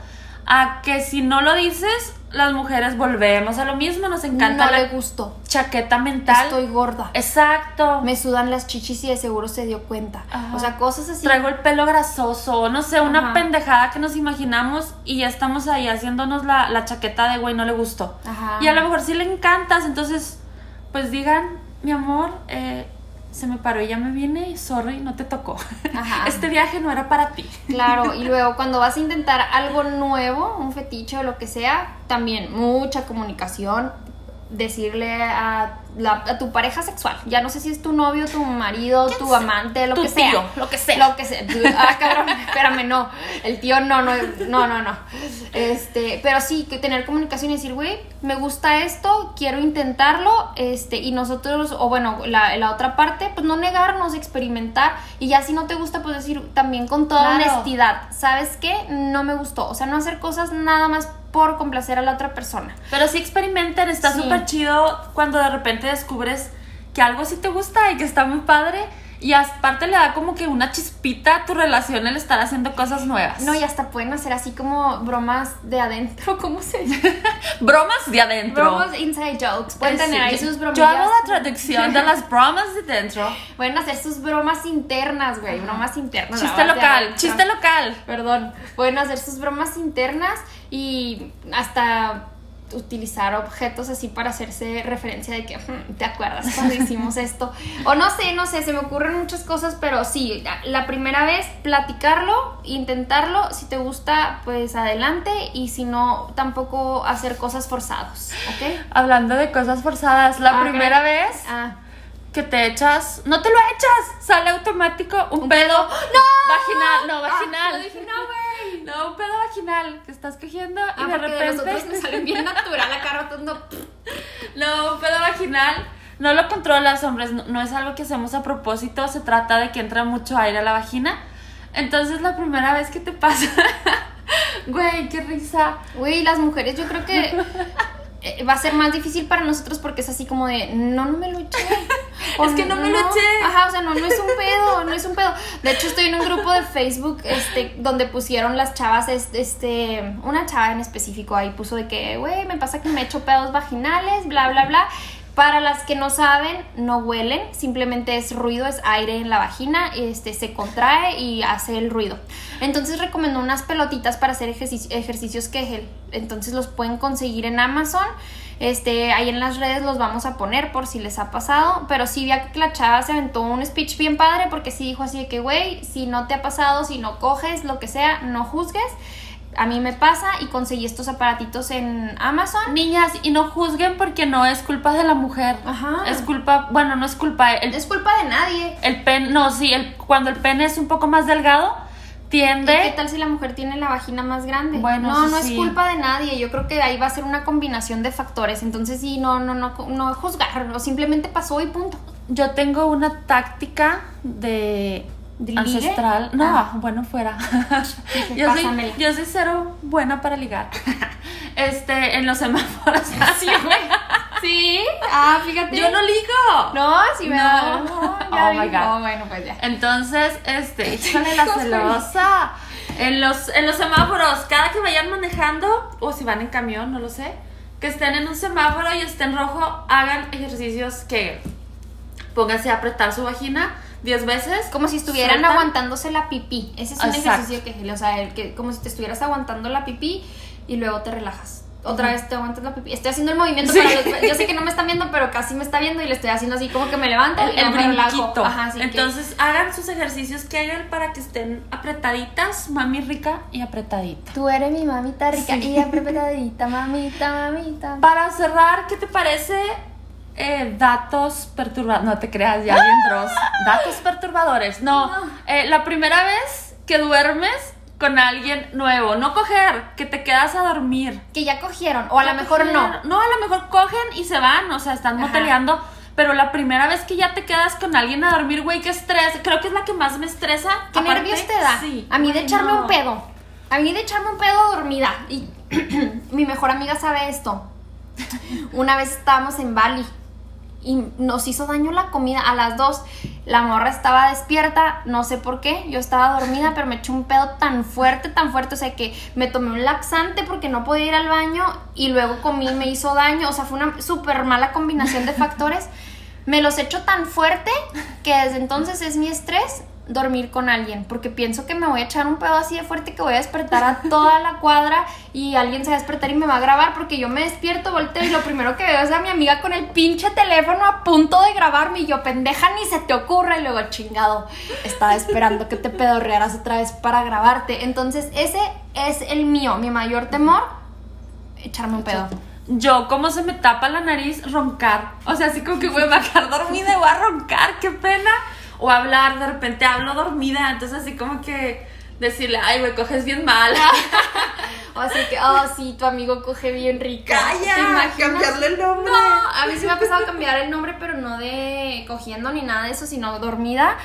a que si no lo dices, las mujeres volvemos a lo mismo, nos encanta no la le gustó. chaqueta mental. Estoy gorda. Exacto. Me sudan las chichis y de seguro se dio cuenta. Ajá. O sea, cosas así. Traigo el pelo grasoso, no sé, una Ajá. pendejada que nos imaginamos y ya estamos ahí haciéndonos la, la chaqueta de güey, no le gustó. Ajá. Y a lo mejor sí le encantas, entonces, pues digan, mi amor, eh, se me paró y ya me vine y sorry, no te tocó. Ajá. Este viaje no era para ti. Claro, y luego cuando vas a intentar algo nuevo, un fetiche o lo que sea, también mucha comunicación, decirle a, la- a tu pareja sexual, ya no sé si es tu novio, tu marido, ¿Quién tu sea? amante, lo Tu que sea. tío, lo que sea. Lo que sea. Ah, cabrón, espérame, no. El tío no, no, no, no, no. Este, pero sí, que tener comunicación y decir, güey, me gusta esto, quiero intentarlo, este, y nosotros, o bueno, la, la otra parte, pues no negarnos, experimentar, y ya si no te gusta, pues decir también con toda Claro. honestidad, ¿sabes qué? No me gustó. O sea, no hacer cosas nada más por complacer a la otra persona. Pero sí experimenten, está Sí. súper chido cuando de repente descubres que algo sí te gusta y que está muy padre. Y aparte le da como que una chispita a tu relación el estar haciendo cosas nuevas. No, y hasta pueden hacer así como bromas de adentro, ¿cómo se llama? Bromas de adentro. Bromas inside jokes. Pueden Eh, tener sí, ahí sus bromas. Yo hago la traducción de las bromas de dentro. Pueden hacer sus bromas internas, güey. Bromas internas. Chiste local, chiste local. Perdón. Pueden hacer sus bromas internas y hasta utilizar objetos así para hacerse referencia de que "Hmm, te acuerdas cuando hicimos esto o no sé no sé se me ocurren muchas cosas pero sí la- primera vez platicarlo intentarlo si te gusta pues adelante y si no tampoco hacer cosas forzados ¿ok? Hablando de cosas forzadas, la Ah, primera vez ah que te echas, no te lo echas, sale automático un, pedo, pedo. vaginal, no, Ah, vaginal. yo dije, no, güey. No, un pedo vaginal, que estás cogiendo y Ah, de repente me salen bien natural acá rotando No, un pedo vaginal no lo controlas, hombres, no, no es algo que hacemos a propósito, se trata de que entra mucho aire a la vagina. Entonces la primera vez que te pasa, güey, qué risa. Güey, las mujeres yo creo que va a ser más difícil para nosotros porque es así como de, no, no me lo eché. Es que no me lo eché. Ajá, o sea, no, no es un pedo, no es un pedo. De hecho, estoy en un grupo de Facebook este, donde pusieron las chavas, este, una chava en específico ahí puso de que, güey, me pasa que me echo pedos vaginales, bla, bla, bla. Para las que no saben, no huelen, simplemente es ruido, es aire en la vagina, este, se contrae y hace el ruido. Entonces recomendó unas pelotitas para hacer ejercici- ejercicios Kegel. Entonces los pueden conseguir en Amazon. Este, ahí en las redes los vamos a poner por si les ha pasado. Pero sí vi que la chava se aventó un speech bien padre porque sí dijo así de que, güey, si no te ha pasado, si no coges, lo que sea, no juzgues. A mí me pasa y conseguí estos aparatitos en Amazon. Niñas, y no juzguen porque no es culpa de la mujer. Ajá. Es culpa, bueno, no es culpa, el, Es culpa de nadie. el pen, no, sí, el, cuando el pene es un poco más delgado, ¿Y tiende... ¿Qué tal si la mujer tiene la vagina más grande? Bueno, no, no sí. es culpa de nadie. Yo creo que ahí va a ser una combinación de factores. Entonces sí, no, no, no, no juzgar. O simplemente pasó y punto. Yo tengo una táctica ¿De ligue? ancestral. No, Ah. bueno, fuera. Dije, yo, soy, yo soy cero buena para ligar. Este, en los semáforos. Sí. Sí. Ah, fíjate. Yo no ligo. No, sí me No. No, Oh my. God. No, bueno, pues ya. Entonces, este, híjole la celosa. En los, en los semáforos, cada que vayan manejando, o si van en camión, no lo sé, que estén en un semáforo y esté en rojo, hagan ejercicios que pónganse a apretar su vagina 10 veces. Como si estuvieran Sueltan. aguantándose la pipí. Ese es un Exacto. ejercicio que, o sea, el que como si te estuvieras aguantando la pipí y luego te relajas. Otra vez te aguantas la pipí. Estoy haciendo el movimiento Sí. para los- Yo sé que no me están viendo, pero casi me está viendo y le estoy haciendo así como que me levanto El, y el me relajo. Ajá, así que- Entonces, hagan sus ejercicios que hagan para que estén apretaditas, mami rica y apretadita. Tú eres mi mamita rica Sí. y apretadita, mamita, mamita. Para cerrar, ¿qué te parece? Eh, datos perturbadores. No te creas, ya bien Dross. Datos perturbadores. No, No. eh, la primera vez que duermes con alguien nuevo. No coger, que te quedas a dormir. Que ya cogieron, o a lo mejor no. No, a lo mejor cogen y se van, o sea, están Ajá. moteleando. Pero la primera vez que ya te quedas con alguien a dormir, güey, qué estrés. Creo que es la que más me estresa. ¿Qué Aparte, nervios te da? Sí. A mí de echarme no. un pedo. A mí de echarme un pedo dormida. Y mi mejor amiga sabe esto. Una vez estábamos en Bali y nos hizo daño la comida a las dos. La morra estaba despierta, no sé por qué. Yo estaba dormida, pero me eché un pedo tan fuerte, tan fuerte. O sea que me tomé un laxante porque no podía ir al baño y luego comí me hizo daño. O sea, fue una súper mala combinación de factores. Me los echo tan fuerte que desde entonces es mi estrés dormir con alguien, porque pienso que me voy a echar un pedo así de fuerte que voy a despertar a toda la cuadra y alguien se va a despertar y me va a grabar porque yo me despierto, volteo y lo primero que veo es a mi amiga con el pinche teléfono a punto de grabarme y yo, pendeja, ni se te ocurre, y luego chingado, estaba esperando que te pedorrearas otra vez para grabarte. Entonces, ese es el mío, mi mayor temor, echarme un pedo. Yo, como se me tapa la nariz, roncar. O sea, así como que voy a quedar dormida y voy a roncar, qué pena. O hablar, de repente hablo dormida, entonces así como que decirle, ay, güey, coges bien mal. O así que, oh, sí, tu amigo coge bien rica. Calla, cambiarle el nombre. No, a mí sí me ha pasado cambiar el nombre, pero no de cogiendo ni nada de eso, sino dormida.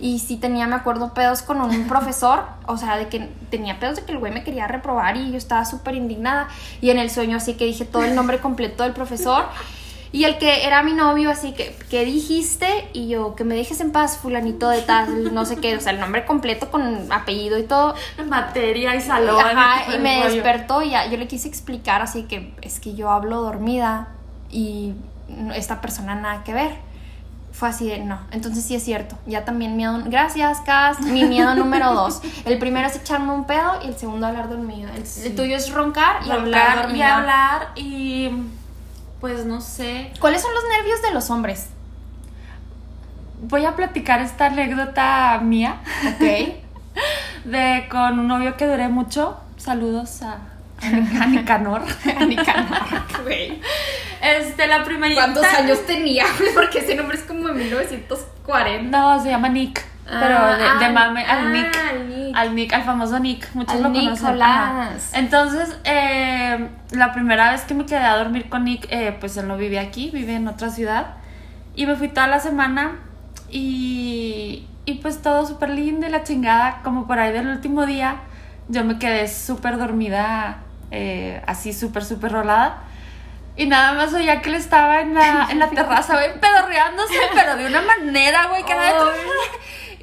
Y sí tenía, me acuerdo, pedos con un profesor. O sea, de que tenía pedos de que el güey me quería reprobar y yo estaba súper indignada. Y en el sueño así que dije todo el nombre completo del profesor. Y el que era mi novio, así que, ¿qué dijiste? Y yo, que me dejes en paz, fulanito de tal, no sé qué, o sea, el nombre completo con apellido y todo. Materia y salón. Ajá, y me rollo. despertó y ya, yo le quise explicar así que es que yo hablo dormida y esta persona nada que ver. Fue así de no. Entonces sí es cierto. Ya también miedo. Gracias, Cas. Mi miedo número dos. El primero es echarme un pedo y el segundo hablar dormido. El, el tuyo es roncar y hablar y hablar y pues no sé. ¿Cuáles son los nervios de los hombres? Voy a platicar esta anécdota mía Ok. de con un novio que duré mucho. Saludos a, a Nicanor. Güey. Este, la primerita. ¿Cuántos años tenía? Porque ese nombre es como de 1940. No, se llama Nick. Pero Ah, de, mame, al ah, Nick. al Nick. Al Nick, al famoso Nick. Muchos Al lo conocen. Nicolás. Ajá. Entonces, eh, la primera vez que me quedé a dormir con Nick, eh, pues él no vive aquí, vive en otra ciudad. Y me fui toda la semana y, y pues todo súper lindo y la chingada. Como por ahí del último día, yo me quedé súper dormida, eh, así súper, súper rolada. Y nada más oía que él estaba en la, en la terraza, güey, pedorreándose, pero de una manera, güey, que era de...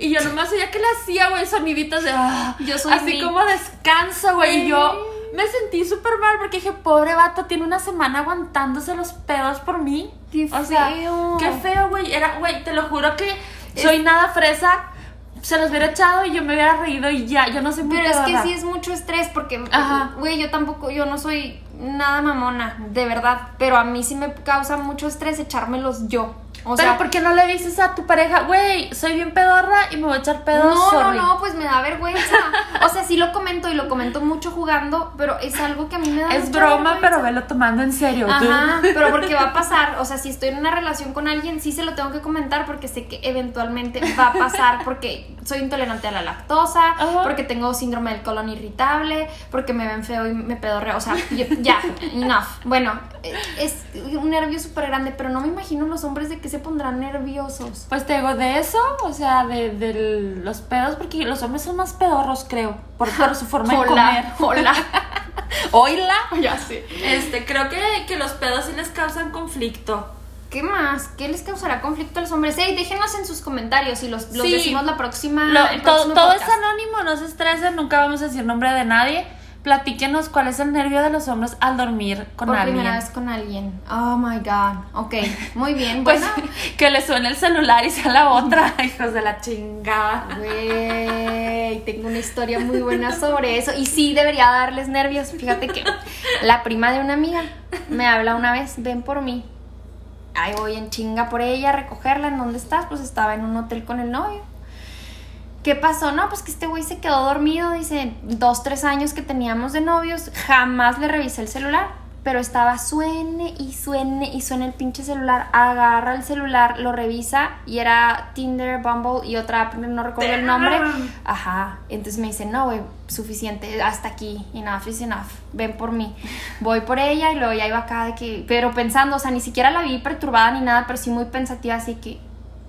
Y yo nomás oía que le hacía, güey, soniditos de... ah, Yo soy Así como descanso, güey. Y yo me sentí súper mal porque dije, pobre vato, tiene una semana aguantándose los pedos por mí. Qué o sea, feo. qué feo, güey. Era, güey, te lo juro que soy nada fresa. Se los hubiera echado y yo me hubiera reído y ya, yo no sé Pero es que sí es mucho estrés porque, güey, yo tampoco, yo no soy nada mamona, de verdad. Pero a mí sí me causa mucho estrés echármelos yo. O Pero sea, ¿por qué no le dices a tu pareja, güey, soy bien pedorra y me voy a echar pedos? no, sorry"? no, no, pues me da vergüenza. O sea, sí lo comento y lo comento mucho jugando, pero es algo que a mí me da Es mucha broma, vergüenza. pero velo tomando en serio. tú. Ajá, pero porque va a pasar, o sea, si estoy en una relación con alguien, sí se lo tengo que comentar porque sé que eventualmente va a pasar porque soy intolerante a la lactosa, Ajá. porque tengo síndrome del colon irritable, porque me ven feo y me pedorreo, o sea, ya, enough. Bueno, es un nervio súper grande, pero no me imagino los hombres de que se pondrán nerviosos. Pues te digo, de eso, o sea, de, de los pedos, porque los hombres son más pedorros, creo, por, por su forma de comer. hola. Oila. Ya sé. Este, creo que, que los pedos sí les causan conflicto. ¿Qué más? ¿Qué les causará conflicto a los hombres? Ey, déjenos en sus comentarios y los, los Sí. decimos la próxima. Lo- el todo todo es anónimo, no se estresen, nunca vamos a decir nombre de nadie. Platíquenos cuál es el nervio de los hombres al dormir con Por alguien. primera vez con alguien. Oh my god. Ok, muy bien. Pues Bueno, que le suene el celular y sea la otra, hijos de la chingada. güey, tengo una historia muy buena sobre eso. Y sí, debería darles nervios. Fíjate que la prima de una amiga me habla una vez, ven por mí. Ahí voy en chinga por ella a recogerla. ¿En dónde estás? Pues estaba en un hotel con el novio. ¿Qué pasó? No, pues que este güey se quedó dormido, dice, dos, tres años que teníamos de novios, jamás le revisé el celular, pero estaba suene y suene y suene el pinche celular, agarra el celular, lo revisa y era Tinder, Bumble y otra app, no recuerdo el nombre. Ajá, entonces me dice, no, güey, suficiente, hasta aquí, enough is enough, ven por mí. Voy por ella y luego ya iba acá de que, pero pensando, o sea, ni siquiera la vi perturbada ni nada, pero sí muy pensativa, así que,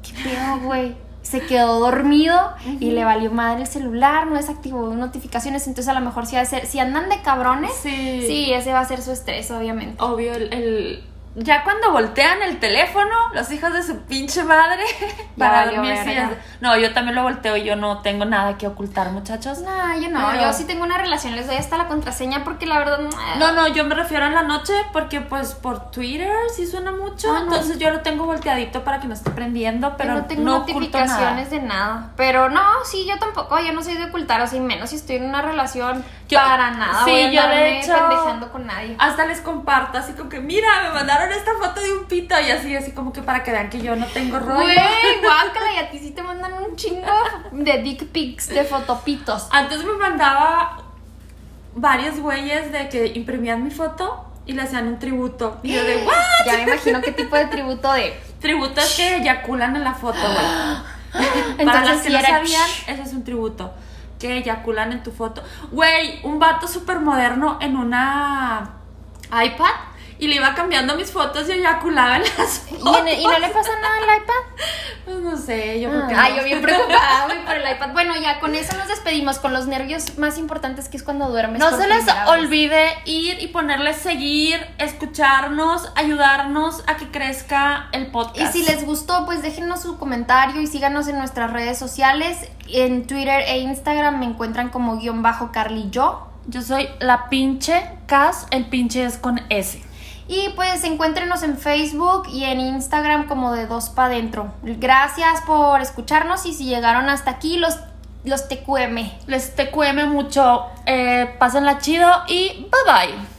¿qué pedo, güey? Se quedó dormido y le valió madre el celular, no desactivó notificaciones, entonces a lo mejor sí va a ser, si andan de cabrones, Sí. sí, ese va a ser su estrés, obviamente. Obvio, el, el- ya cuando voltean el teléfono, los hijos de su pinche madre, para valió dormir. sí, verga. es- no, yo también lo volteo y yo no tengo nada que ocultar, muchachos. No, yo no, Pero- yo sí tengo una relación, les doy hasta la contraseña porque la verdad... No, no, yo me refiero en la noche porque pues por Twitter sí suena mucho, Ah, no. entonces yo lo tengo volteadito para que no esté prendiendo, pero Yo no tengo no notificaciones nada. de nada. Pero no, sí, yo tampoco, yo no soy de ocultar, o sea, y menos si estoy en una relación Yo- para nada. sí, voy a yo de hecho- pendejeando con nadie. Hasta les comparto, así como que, mira, me mandaron esta foto de un pito y así, así como que para que vean que yo no tengo rollo. Güey, guácala, y a ti sí te mandan un chingo de dick pics, de fotopitos. Antes me mandaba varios güeyes de que imprimían mi foto y le hacían un tributo. Y yo de, ¿what? Ya me imagino qué tipo de tributo de. Tributo es que eyaculan en la foto, güey. Para las que sí no sabían, eso es un tributo. Que eyaculan en tu foto. Güey, un vato súper moderno en una iPad y le iba cambiando mis fotos y eyaculaba en las ¿Y, fotos. en- y no le pasa nada al iPad? Pues no sé, yo creo que Ay, no. yo bien preocupada, güey, por el iPad. Bueno, ya con eso nos despedimos, con los nervios más importantes que es cuando duermes. No se les olvide ir y ponerle seguir, escucharnos, ayudarnos a que crezca el Y podcast. si les gustó, pues déjenos su comentario y síganos en nuestras redes sociales. En Twitter e Instagram me encuentran como guion bajo Carly Yo. Yo soy la pinche Cas, el pinche es con S. Y pues encuéntrenos en Facebook y en Instagram como de dos pa' dentro. Gracias por escucharnos y si llegaron hasta aquí, los, los TQM. Les TQM mucho, eh, pásenla chido y bye bye.